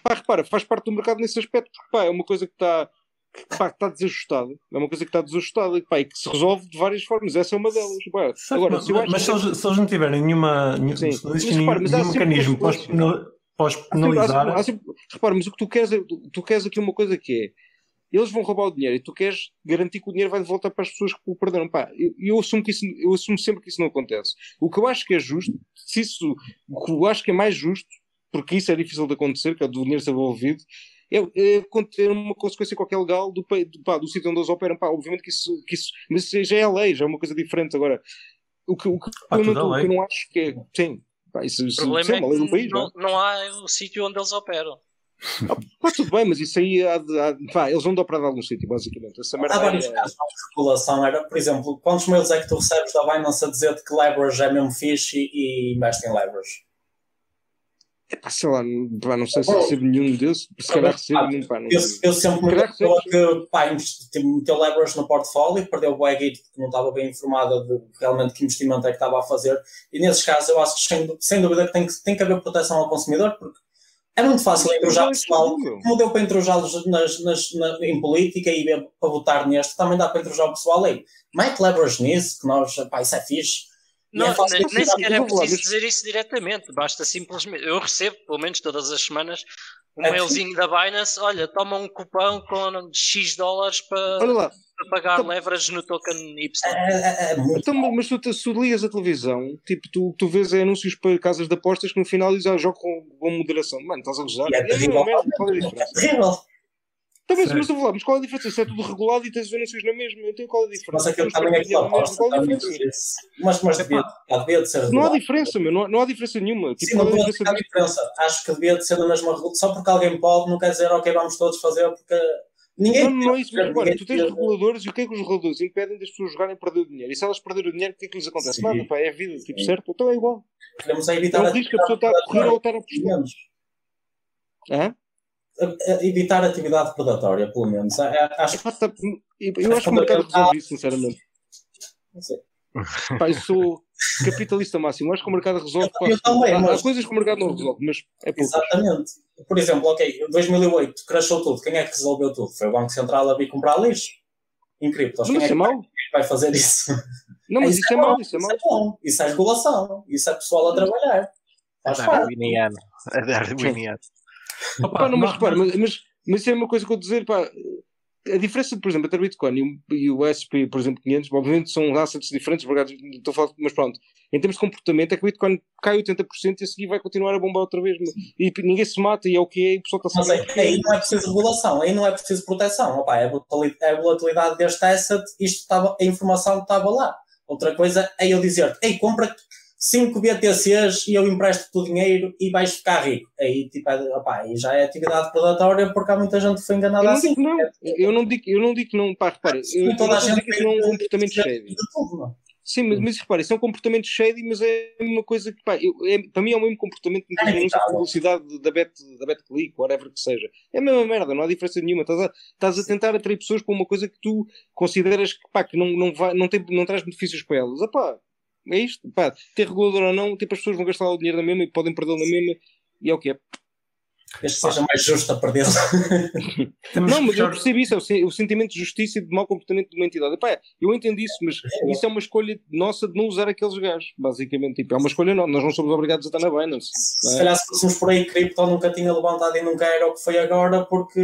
pá, repara, faz parte do mercado nesse aspecto, porque pá, é uma coisa que está que está desajustada, é uma coisa que está desajustada pá, e que se resolve de várias formas. Essa é uma delas. Pá. Agora, mas, se mas se, eles, se, eles, não tiverem nenhuma, nenhum, se não existe nenhum, nenhum mecanismo para os penalizar. Há sempre, repara, mas o que tu queres, é, tu queres aqui uma coisa que é eles vão roubar o dinheiro e tu queres garantir que o dinheiro vai de volta para as pessoas que o perderam. Pá, eu, eu, assumo que isso, eu assumo sempre que isso não acontece. O que eu acho que é justo, se isso, o que eu acho que é mais justo porque isso é difícil de acontecer, que é do dinheiro ser envolvido, é, é ter uma consequência qualquer legal do, do, pá, do sítio onde eles operam. Pá, obviamente que isso, que isso. Mas isso já é a lei, já é uma coisa diferente. Agora, o que, o que, ah, eu, não, o que eu não acho que é. Sim, Pá, isso, O problema isso é é uma lei do que país, não, não, não há o sítio onde eles operam. Ah, pá, tudo bem, mas isso aí há de, há de- pá, eles vão dar para dar algum sítio, basicamente. Essa merda Há vários é- casos de regulação. Era, por exemplo, quantos mails é que tu recebes da Binance a dizer que leverage é mesmo fixe e, e investe em leverage? É pá, sei lá, não- pá, não sei se recebo nenhum desses, se calhar recebo, não, pá, não Eu, eu sempre me pessoa que pá, meteu leverage no portfólio, perdeu o guide porque não estava bem informada de realmente que investimento é que estava a fazer. E nesses casos eu acho que sem, sem dúvida que tem, que tem que haver proteção ao consumidor, porque é muito fácil intrujar pessoal. Como deu para intrujá-los nas, nas, na- em política e para votar neste, também dá para intrujar o pessoal aí. Mete leverage nisso, que nós, pá, isso é fixe. E Não, é nem, sequer é preciso dizer isso diretamente, basta simplesmente. Eu recebo, pelo menos todas as semanas, um É mailzinho da Binance: olha, toma um cupão com X dólares para, para pagar então- leverage no token Y. É, é- é então, mas tu, te- se tu ligas a televisão, tipo, tu, tu vês é, anúncios para casas de apostas que no final dizem, ah, jogo com, com moderação. Mano, estás a gozar? E é É terrível. É a é. Então, mas, Certo. mas, eu vou lá, mas qual é a diferença? Isso é tudo regulado e tens os anúncios na mesma. Então qual é a diferença? Mas aquilo também é aquilo aposta. Qual é a também diferença? Mas, mas devia, pá, devia de ser Não há regulado. diferença, meu. Não há, não há diferença nenhuma. Tipo, Sim, não qual é a diferença diferença. Acho que devia de ser na mesma regula. Só porque alguém pode, não quer dizer, ok, vamos todos fazer, porque ninguém. Não, não é isso. Mas, repara, tu tens reguladores e o que é que os reguladores impedem das pessoas jogarem e perder o dinheiro? E se elas perderem o dinheiro, o que é que lhes acontece? Sim. Nada, pá, é a vida, tipo, Sim. certo? Então é igual. Queremos é É evitar o risco que a pessoa está a correr ou estar a apostar. Hã? Evitar atividade predatória, pelo menos. É- é- Acho eu eu acho que o mercado resolve isso, sinceramente. não sei. Pá, eu sou capitalista máximo. Eu acho que o mercado resolve. pá, Eu também, há, mas- há coisas que o mercado não resolve, mas é pouco. Exatamente. Por exemplo, ok, 2008 crashou tudo. Quem é que resolveu tudo? Foi o Banco Central a vir comprar lixo? Em criptos. Quem é isso é que mau. vai fazer isso? Não, mas isso é mau, isso é Isso mau. é bom. Isso é regulação. Isso é pessoal a trabalhar. Faz parte. Darwiniano. A Darwiniano. Opa, Pá, não, mas não- repara, mas, mas, mas é uma coisa que eu vou dizer, pá. A diferença, por exemplo, entre a Bitcoin e o- e o SP, por exemplo, 500, obviamente são assets diferentes, estou a falar, mas pronto, em termos de comportamento, é que o Bitcoin cai 80% e a seguir vai continuar a bombar outra vez. E ninguém se mata e é o que é, e o pessoal está a Mas aí, saber. aí não é preciso regulação, aí não é preciso proteção. Opa, é, a volatilidade, é a volatilidade deste asset, isto estava, a informação estava lá. Outra coisa é eu dizer, ei, compra 5 BTCs e eu empresto-te o dinheiro e vais ficar rico. Aí, tipo, é, opa, aí já é atividade predatória porque há muita gente que foi Eu enganada não assim. não, eu não digo, eu não digo que não, pá, repara, eu, eu toda não a a gente que não é um comportamento shady. Não? Sim, mas, mas repara, isso é um comportamento shady, mas é uma coisa que, pá, eu, é, para mim é o mesmo comportamento que É inevitável. publicidade da Bet, da BetClick, whatever que seja. É a mesma merda, não há diferença nenhuma. Estás a, estás a tentar atrair pessoas para uma coisa que tu consideras que, pá, que não, não, vai, não, tem, não traz benefícios para elas. Pá, é isto, pá, ter regulador ou não, tipo, as pessoas vão gastar o dinheiro na mesma e podem perdê-lo na mesma, e é o que é. Que seja mais justo a perder. Não, mas eu percebo isso, é o, sen- o sentimento de justiça e de mau comportamento de uma entidade. Epá, eu entendo isso, mas isso é uma escolha nossa de não usar aqueles gajos, basicamente. Tipo, é uma escolha nossa, nós não somos obrigados a estar na Binance. Se calhar se fôssemos por aí, cripto nunca tinha levantado e nunca era o que foi agora, porque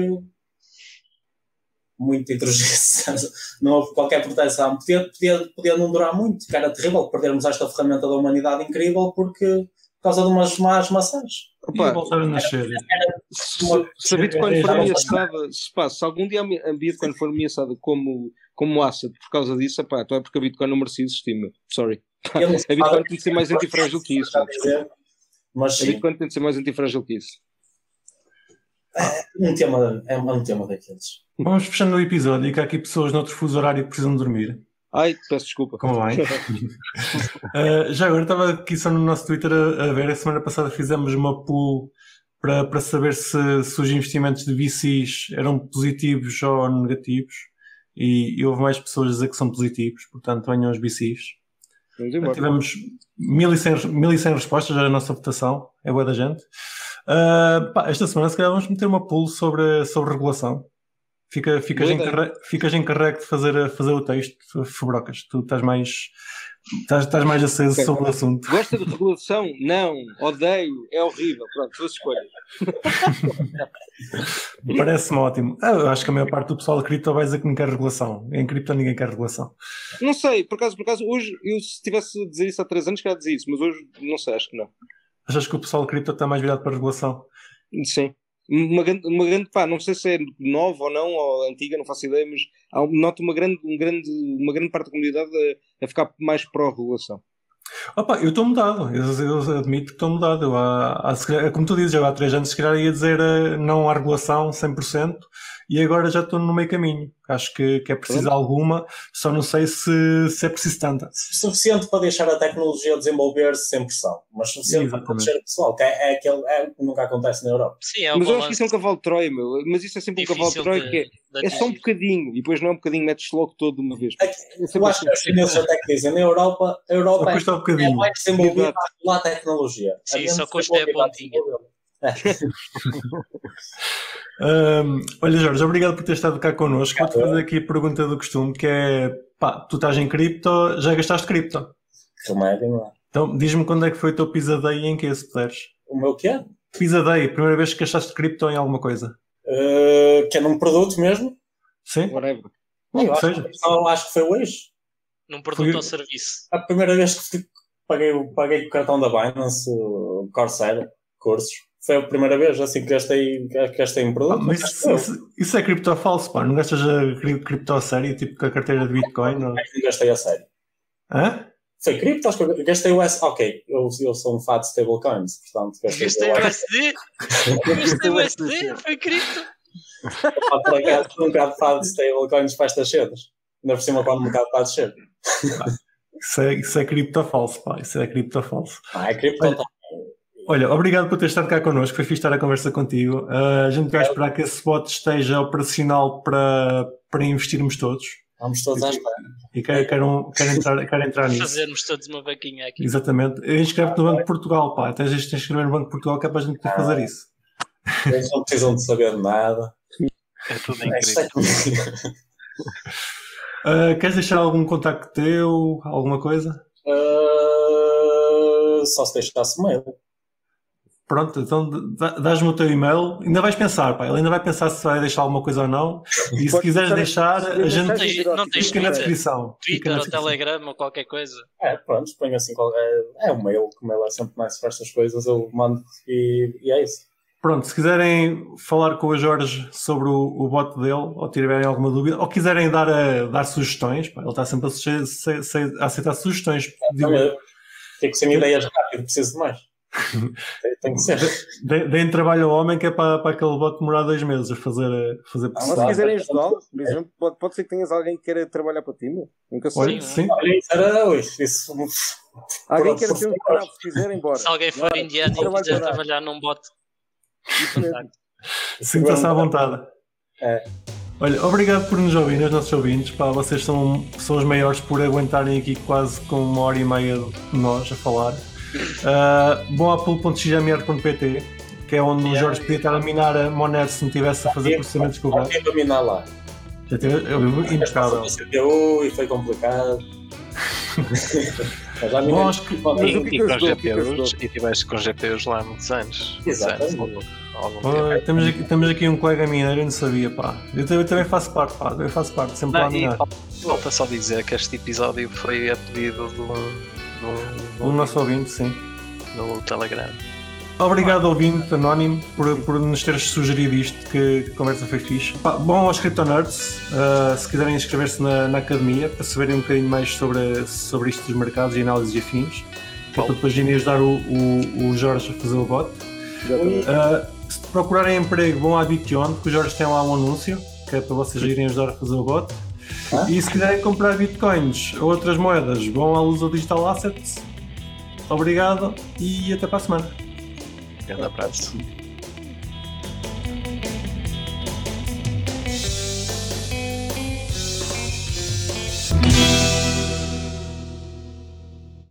muito introjeção, não houve qualquer proteção. Podia, podia, podia não durar muito, que era terrível perdermos esta ferramenta da humanidade incrível porque, por causa de umas más maçãs. E Opa, voltar a nascer. Bitcoin for É, é, é, ameaçada, se, pá, se algum dia a Bitcoin for ameaçada como, como asset por causa disso, epá, então é porque a Bitcoin não merecia existir, meu. sorry. A Bitcoin tem de ser mais antifrágil que isso. A Mas Bitcoin tem de ser mais antifrágil que isso. Um tema, é um tema daqueles. Vamos fechando o episódio e que há aqui pessoas noutro fuso horário que precisam dormir. Ai, peço desculpa. Como vai? Uh, já agora estava aqui só no nosso Twitter a, a ver, a semana passada fizemos uma pool para, para saber se, se os investimentos de VCs eram positivos ou negativos e, e houve mais pessoas a dizer que são positivos, portanto venham os VCs. Tivemos 1100, 1100 respostas já na nossa votação, é boa da gente. Uh, pá, esta semana se calhar vamos meter uma pool sobre, sobre regulação. Fica, ficas, Boa em ideia. carre, ficas encarregue de fazer, fazer o texto, Fubrocas. Tu estás mais, estás, estás mais aceso Ok. sobre o assunto. Gosta de regulação? Não. Odeio. É horrível. Pronto, suas escolhas. Parece-me ótimo. Ah, eu acho que a maior parte do pessoal da cripto vai dizer que não quer regulação. Em cripto ninguém quer regulação. Não sei, por acaso, por acaso, hoje, eu se tivesse a dizer isso há 3 anos, queria dizer isso, mas hoje não sei, acho que não. Achas que o pessoal da cripto está mais virado para a regulação? Sim. Uma grande, uma grande, pá, não sei se é nova ou não, ou antiga, não faço ideia, mas noto uma grande, um grande, uma grande parte da comunidade a, a ficar mais pró-regulação. Opa, eu estou mudado, eu, eu admito que estou mudado. Eu, há, há, como tu dizes, eu há 3 anos se calhar ia dizer uh, não há regulação 100%, e agora já estou no meio caminho. Acho que, que é preciso alguma, só não sei se, se é preciso tanta. Suficiente para deixar a tecnologia desenvolver-se sem pressão, mas suficiente Exatamente. para proteger o pessoal, que é, é, aquele, é o que nunca acontece na Europa. Sim, é mas eu acho que isso é um cavalo de Troia, meu. Mas isso é sempre um cavalo de Troia que é, é só um bocadinho, e depois não é um bocadinho, metes logo todo de uma vez. É, eu acho que os chineses até que dizem, na Europa, a Europa é, um é mais desenvolvida pela tecnologia. Sim, só custa é pontinha um, olha, Jorge, obrigado por ter estado cá connosco. Vou-te fazer aqui a pergunta do costume, que é pá, tu estás em cripto, já gastaste cripto? Remédio, não é? Então, diz-me quando é que foi o teu Pizza Day e em que, se puderes. O meu quê? Pizza Day, primeira vez que gastaste cripto em alguma coisa. Uh, que é num produto mesmo? Sim. Whatever. eu acho. Que, acho que foi hoje. Num produto foi... ou serviço. A primeira vez que paguei, paguei o cartão da Binance, o Corsair, cursos foi a primeira vez assim que gastei, que gastei em produto. Ah, mas isso, isso, isso, é cripto falso, pá. Não gastas a cripto a sério, tipo com a carteira de Bitcoin? Ou... Não gastei a sério. Hã? Foi cripto? Acho que gastei o S. Ok, eu, eu sou um fat stablecoins, portanto gastei, o USD? gastei o USD? Foi cripto? Por acaso, um bocado de fat stablecoins para estas cenas. Ainda por cima, quando o mercado está a descer. Isso é, isso é cripto falso, pá. Isso é cripto falso. Ah, é cripto Olha, Olha, obrigado por ter estado cá connosco, foi fixe estar a conversa contigo. Uh, a gente vai esperar que esse bot esteja operacional para, para investirmos todos. Vamos todos à espera. E quero, quero, quero, entrar, quero entrar nisso. Fazermos todos uma vaquinha aqui. Exatamente. Inscreve-te no Banco de Portugal, pá. Tens de inscrever no Banco de Portugal que é para a gente poder fazer isso. Eles não precisam de saber nada. É tudo incrível. uh, queres deixar algum contacto teu? Alguma coisa? Uh, só se deixasse mail. Pronto, então dás-me o teu e-mail, ainda vais pensar, pá, ele ainda vai pensar se vai deixar alguma coisa ou não. E se quiseres deixar, a gente não tens fica na descrição. Twitter ou Telegram ou qualquer coisa. É, pronto, ponho assim, é, é um mail, como ele é sempre mais para estas coisas, eu mando e, e, é isso. Pronto, se quiserem falar com o Jorge sobre o, o bot dele, ou tiverem alguma dúvida, ou quiserem dar, a, dar sugestões, pá, ele está sempre a, a aceitar sugestões. É, tem que ser ideias rápido, preciso de mais. Tem que ser. Deem trabalho ao homem que é para, para aquele bot demorar dois meses a fazer, a fazer ah, mas se quiserem ajudá-lo, por exemplo, pode, pode ser que tenhas alguém que queira trabalhar para ti, meu. Nunca sei. Olha, sim. Olha, era hoje. Isso... Alguém queira ter um canal, se quiser, embora. Se alguém for indiano e quiser trabalhar num bot. Sinta-se à vontade. É. Olha, obrigado por nos ouvir, os nossos ouvintes. Pá, vocês são, são os maiores por aguentarem aqui quase com uma hora e meia de nós a falar. Uh, bom apple.xmr.pt que é onde yeah. o Jorge podia estar a minar a Monero se não tivesse a fazer processamentos corretos. Tive a minar lá. Já teve, eu, impecável. CPU e foi complicado. Mas bom, acho que, e, com GPUs, e tiveste com GPUs lá há muitos anos. Exatamente. Oh, temos, aqui, temos aqui um colega mineiro, eu não sabia, pá. Eu, eu também faço parte, pá. Eu faço parte, sempre não, lá a minar. Falta só dizer que este episódio foi a pedido do o nosso ouvinte, sim. No Telegram. Obrigado, ouvinte anónimo, por, por nos teres sugerido isto, que a conversa foi fixe. bom aos CryptoNerds, uh, se quiserem inscrever-se na, na, academia para saberem um bocadinho mais sobre, sobre isto dos mercados e análises e afins, que é para depois irem ajudar o, o, o, Jorge a fazer o bot. Uh, se procurarem emprego, vão à Bition, que o Jorge tem lá um anúncio, que é para vocês irem ajudar a fazer o bot. E se quiserem comprar bitcoins ou outras moedas, vão à luz do Digital Assets. Obrigado e até para a semana. Grande abraço.